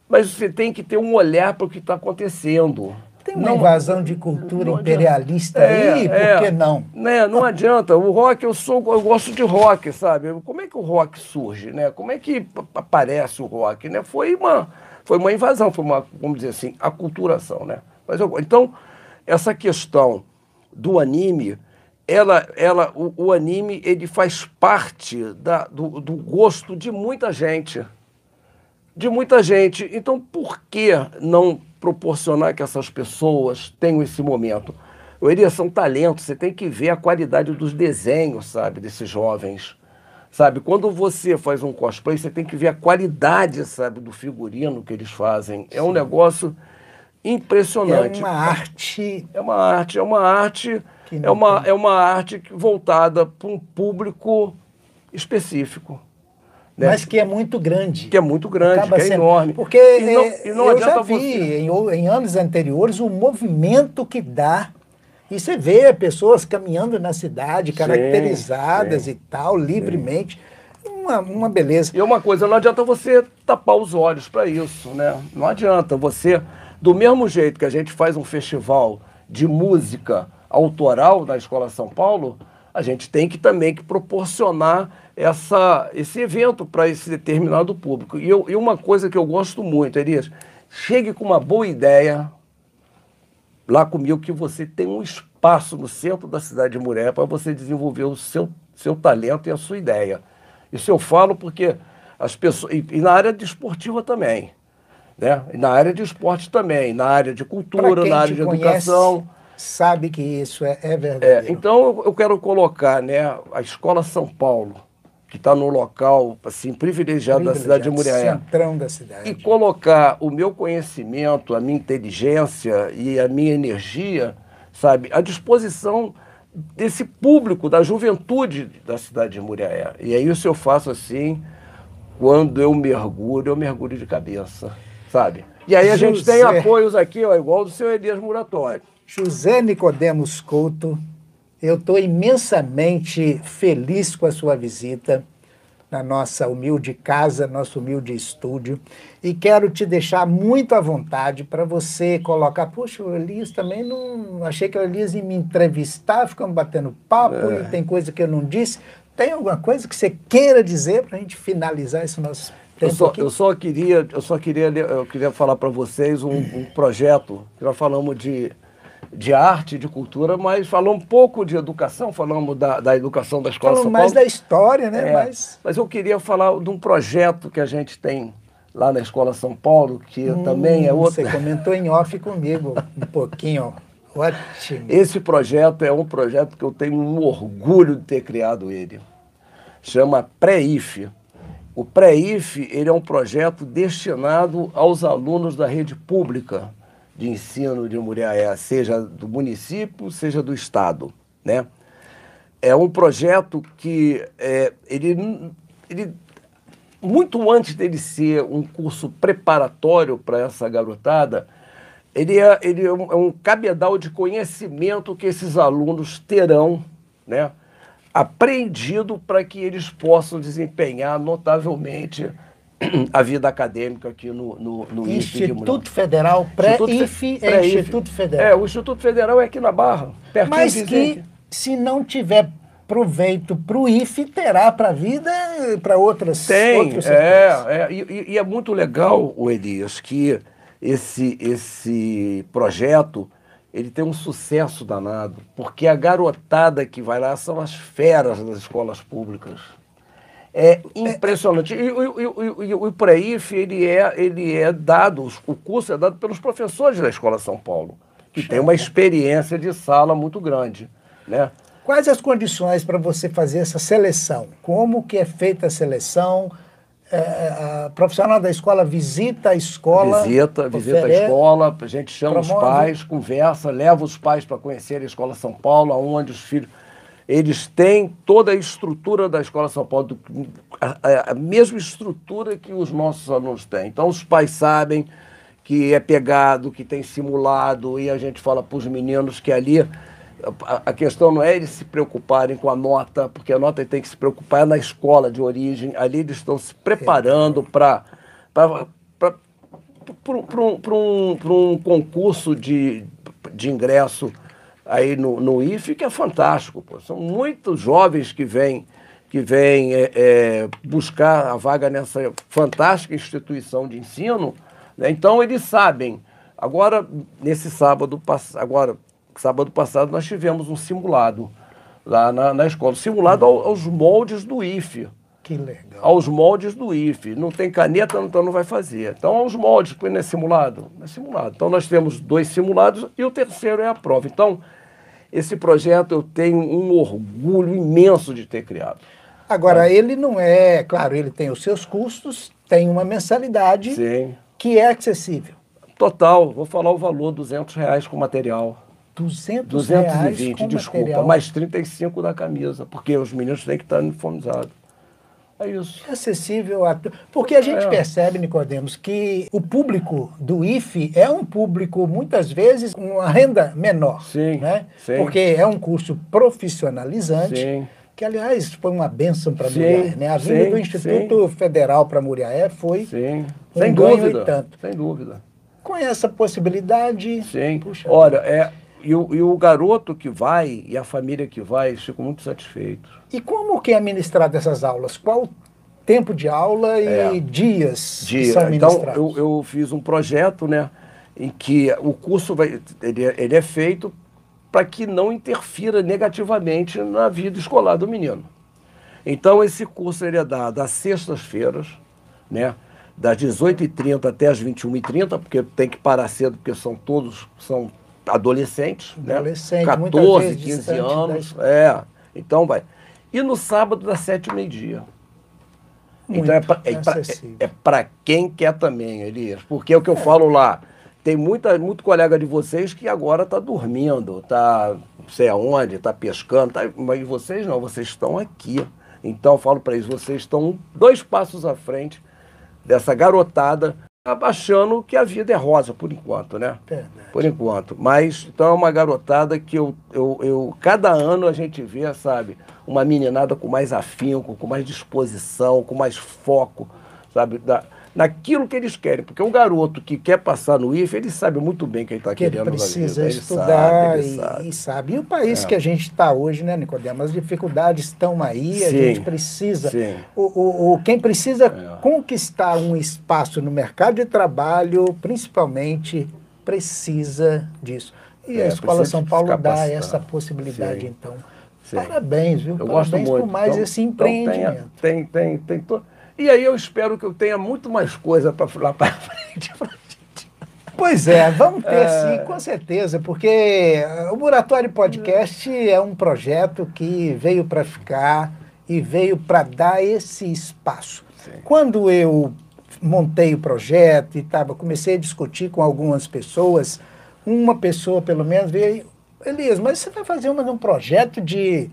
mas você tem que ter um olhar para o que está acontecendo. Tem uma não, invasão de cultura imperialista é, aí, é, por que não? Né, não adianta. O rock, eu sou, eu gosto de rock, sabe? Como é que o rock surge, né? Como é que aparece o rock, né? Foi uma, foi uma invasão, foi uma, vamos dizer assim, aculturação, né? Mas eu, então, essa questão do anime, ela, ela, o, o anime, ele faz parte da, do, do gosto de muita gente de muita gente. Então, por que não proporcionar que essas pessoas tenham esse momento. O Elias são talentos, você tem que ver a qualidade dos desenhos, sabe, desses jovens. Sabe, quando você faz um cosplay, você tem que ver a qualidade, sabe, do figurino que eles fazem. É um negócio impressionante. É uma arte. É uma arte, é uma arte, é uma, é uma arte voltada para um público específico. Né? Mas que é muito grande. Que é muito grande, Acaba que é sendo, enorme. Porque e não, é, e não eu já vi você... em, em, anos anteriores o movimento que dá. E você vê pessoas caminhando na cidade, caracterizadas sim, sim, e tal, livremente. Uma, uma beleza. E uma coisa, não adianta você tapar os olhos para isso, né? Não adianta você, do mesmo jeito que a gente faz um festival de música autoral na Escola São Paulo, a gente tem que também que proporcionar essa, esse evento para esse determinado público. E, eu, e uma coisa que eu gosto muito, Elias, chegue com uma boa ideia lá comigo que você tem um espaço no centro da cidade de Muré para você desenvolver o seu, seu talento e a sua ideia. Isso eu falo porque as pessoas. E, e na área de esportiva também. Né? E na área de esporte também, na área de cultura, na área de conhece, educação. Sabe que isso é, é verdade. É, então eu quero colocar né, a Escola São Paulo que está no local assim privilegiado, da cidade de Muriaé. Centrão da cidade. E colocar o meu conhecimento, a minha inteligência e a minha energia, sabe, à disposição desse público, da juventude da cidade de Muriaé. E é isso eu faço assim, quando eu mergulho, eu mergulho de cabeça, sabe? E aí a José... gente tem apoios aqui, ó, igual do seu Elias Muratório. José Nicodemos Couto, eu estou imensamente feliz com a sua visita na nossa humilde casa, nosso humilde estúdio, e quero te deixar muito à vontade para você colocar. Puxa, o Elias também não. Achei que o Elias ia me entrevistar, ficamos batendo papo, é. e tem coisa que eu não disse. Tem alguma coisa que você queira dizer para a gente finalizar esse nosso eu só, eu só, queria, eu só queria, eu queria falar para vocês um, um projeto que nós falamos de de arte, de cultura, mas falou um pouco de educação, falamos da, da educação da Escola Falamos São mais da história, né? É, mas... mas eu queria falar de um projeto que a gente tem lá na Escola São Paulo, que hum, também é outro... Você comentou em off comigo um pouquinho, ótimo. Esse projeto é um projeto que eu tenho um orgulho de ter criado ele. Chama Pré-IFE, o pré-IF ele é um projeto destinado aos alunos da rede pública de ensino de Muriaé, seja do município, seja do estado, né? É um projeto que é, ele, ele muito antes dele ser um curso preparatório para essa garotada, ele é, ele é um, é um cabedal de conhecimento que esses alunos terão, né? aprendido para que eles possam desempenhar notavelmente *clears throat* a vida acadêmica aqui no, no, no Instituto Federal, pré-IF é pré Instituto Federal. É, o Instituto Federal é aqui na Barra, pertinho Mas que, se não tiver proveito para o IFE, terá para a vida, para outras Tem, é, é e, e, é muito legal, o Elias, que esse, esse projeto ele tem um sucesso danado, porque a garotada que vai lá são as feras das escolas públicas. É impressionante. E, e, e, o pré-IF, ele é, ele é dado, o curso é dado pelos professores da Escola São Paulo, que tem uma experiência de sala muito grande, né? Quais as condições para você fazer essa seleção? Como que é feita a seleção? É, é a profissional da escola visita a escola? Visita, visita a escola, a gente chama promove. os pais, conversa, leva os pais para conhecer a Escola São Paulo, onde os filhos... Eles têm toda a estrutura da Escola São Paulo, a, a mesma estrutura que os nossos alunos têm. Então, os pais sabem que é pegado, que tem simulado, e a gente fala para os meninos que ali a, questão não é eles se preocuparem com a nota, porque a nota tem que se preocupar na escola de origem. Ali eles estão se preparando para um, um concurso de, de ingresso aí no, no IFE, que é fantástico. Pô. São muitos jovens que vêm que vem, é, é, buscar a vaga nessa fantástica instituição de ensino. Né? Então, eles sabem. Agora, nesse sábado, agora, sábado passado nós tivemos um simulado lá na, na escola, simulado ao, aos moldes do IFE. Que legal. Aos moldes do IFE. Não tem caneta, então não vai fazer. Então, aos moldes, porque não é simulado? Não é simulado. Então, nós temos dois simulados e o terceiro é a prova. Então, esse projeto eu tenho um orgulho imenso de ter criado. Agora, ele não é, claro, ele tem os seus custos, tem uma mensalidade Sim. que é acessível. Total, vou falar o valor, 200 reais com material. 200 220, desculpa, material. mais 35 da camisa, porque os meninos têm que estar uniformizados. É isso. É acessível a. Porque a gente é. percebe, Nicodemos, que o público do IFE é um público, muitas vezes, com uma renda menor. Sim. Né? sim. Porque é um curso profissionalizante. Sim. Que, aliás, foi uma bênção para Muriaé. Né? A vinda do Instituto. Federal para Muriaé foi sim. um sem dúvida, tanto. Sem dúvida. Com essa possibilidade. Sim. Puxa, Olha, é, e o, e o garoto que vai e a família que vai ficam muito satisfeitos. E como que é ministrado essas aulas? Qual tempo de aula e é. dias Dia. que são Então, eu, eu fiz um projeto, né, em que o curso vai, ele, é, ele é feito para que não interfira negativamente na vida escolar do menino. Então, esse curso ele é dado às sextas-feiras, né, das 18h30 até as 21h30, porque tem que parar cedo, porque são todos, são adolescentes, né? Adolescente, 14, 15 anos. É, então vai. E no sábado, das sete e meio-dia. Então é para é, é é quem quer também, Elias. Porque é o que eu é. falo lá. Tem muita, muito colega de vocês que agora está dormindo, está não sei aonde, está pescando, tá, mas vocês não, vocês estão aqui. Então eu falo para eles, vocês estão dois passos à frente dessa garotada achando que a vida é rosa, por enquanto, né? Verdade. Por enquanto. Mas, então é uma garotada que eu, eu, eu, cada ano a gente vê, sabe, uma meninada com mais afinco, com mais disposição, com mais foco, sabe, da, naquilo que eles querem. Porque o garoto que quer passar no IFE, ele sabe muito bem que ele está querendo. Ele precisa vida. estudar ele sabe, ele e, sabe. e, sabe. E o país é. que a gente está hoje, né, Nicodemo? As dificuldades estão aí, a gente precisa. Sim. O, o, quem precisa é. conquistar um espaço no mercado de trabalho, principalmente, precisa disso. E é, a Escola São Paulo dá essa possibilidade, Sim. então. Sim. Parabéns, viu? Eu Parabéns por mais então, esse empreendimento. Então tem, tem, tem, tem e aí eu espero que eu tenha muito mais coisa para falar para *laughs* frente pra gente. Pois é, vamos ter é... sim, com certeza, porque o Muratório Podcast é um projeto que veio para ficar e veio para dar esse espaço. Sim. Quando eu montei o projeto e tava, comecei a discutir com algumas pessoas, uma pessoa pelo menos veio, Elias, mas você vai fazer um projeto de.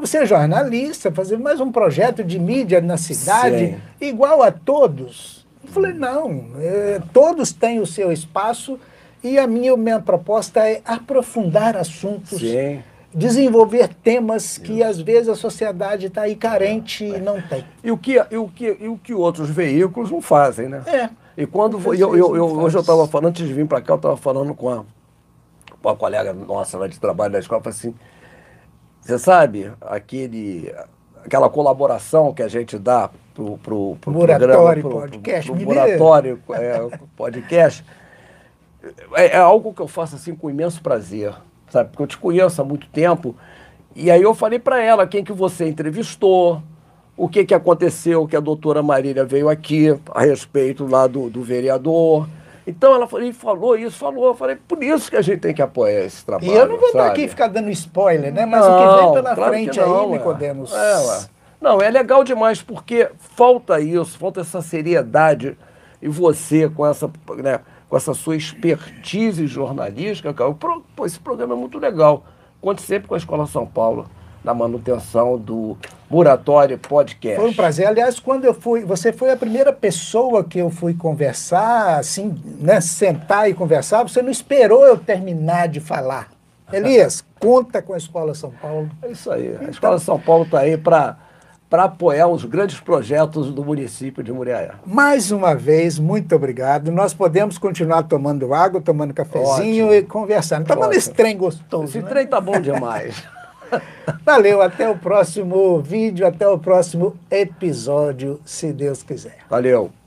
Você é jornalista, fazer mais um projeto de mídia na cidade, Sim. igual a todos. Eu falei, não, é, todos têm o seu espaço e a minha, minha proposta é aprofundar assuntos. Sim desenvolver temas que às vezes a sociedade está aí carente e não tem. E o, que, e, o que, e o que outros veículos não fazem, né? É. E quando eu, eu, eu hoje eu estava falando, antes de vir para cá, eu estava falando com a, com a colega nossa lá de trabalho da escola, assim, você sabe, aquele, aquela colaboração que a gente dá pro, pro, pro Muratório programa, pro, Podcast. Pro, pro Muratório é, Podcast, é, é algo que eu faço assim com imenso prazer sabe? Porque eu te conheço há muito tempo. E aí eu falei para ela quem que você entrevistou, o que, que aconteceu que a doutora Marília veio aqui a respeito lá do, do vereador. Então ela falou, falou isso, falou. Eu falei, por isso que a gente tem que apoiar esse trabalho. E eu não vou estar aqui ficar dando spoiler, né? Mas não, o que vem pela claro frente não, aí, Nicodemos. É, ué. Não, é legal demais porque falta isso, falta essa seriedade. E você com essa. Né, com essa sua expertise jornalística, cara, pô, esse programa é muito legal. Conte sempre com a Escola São Paulo na manutenção do Muratório Podcast. Foi um prazer. Aliás, quando eu fui, você foi a primeira pessoa que eu fui conversar, assim, né, sentar e conversar, você não esperou eu terminar de falar. *laughs* Elias, conta com a Escola São Paulo. É isso aí. Então, a Escola São Paulo está aí para para apoiar os grandes projetos do município de Muriaé. Mais uma vez, muito obrigado. Nós podemos continuar tomando água, tomando cafezinho Ótimo. e conversando. Tomando Ótimo. esse trem gostoso. Esse né? trem tá bom demais. *laughs* *laughs* Valeu, até o próximo vídeo, até o próximo episódio, se Deus quiser. Valeu.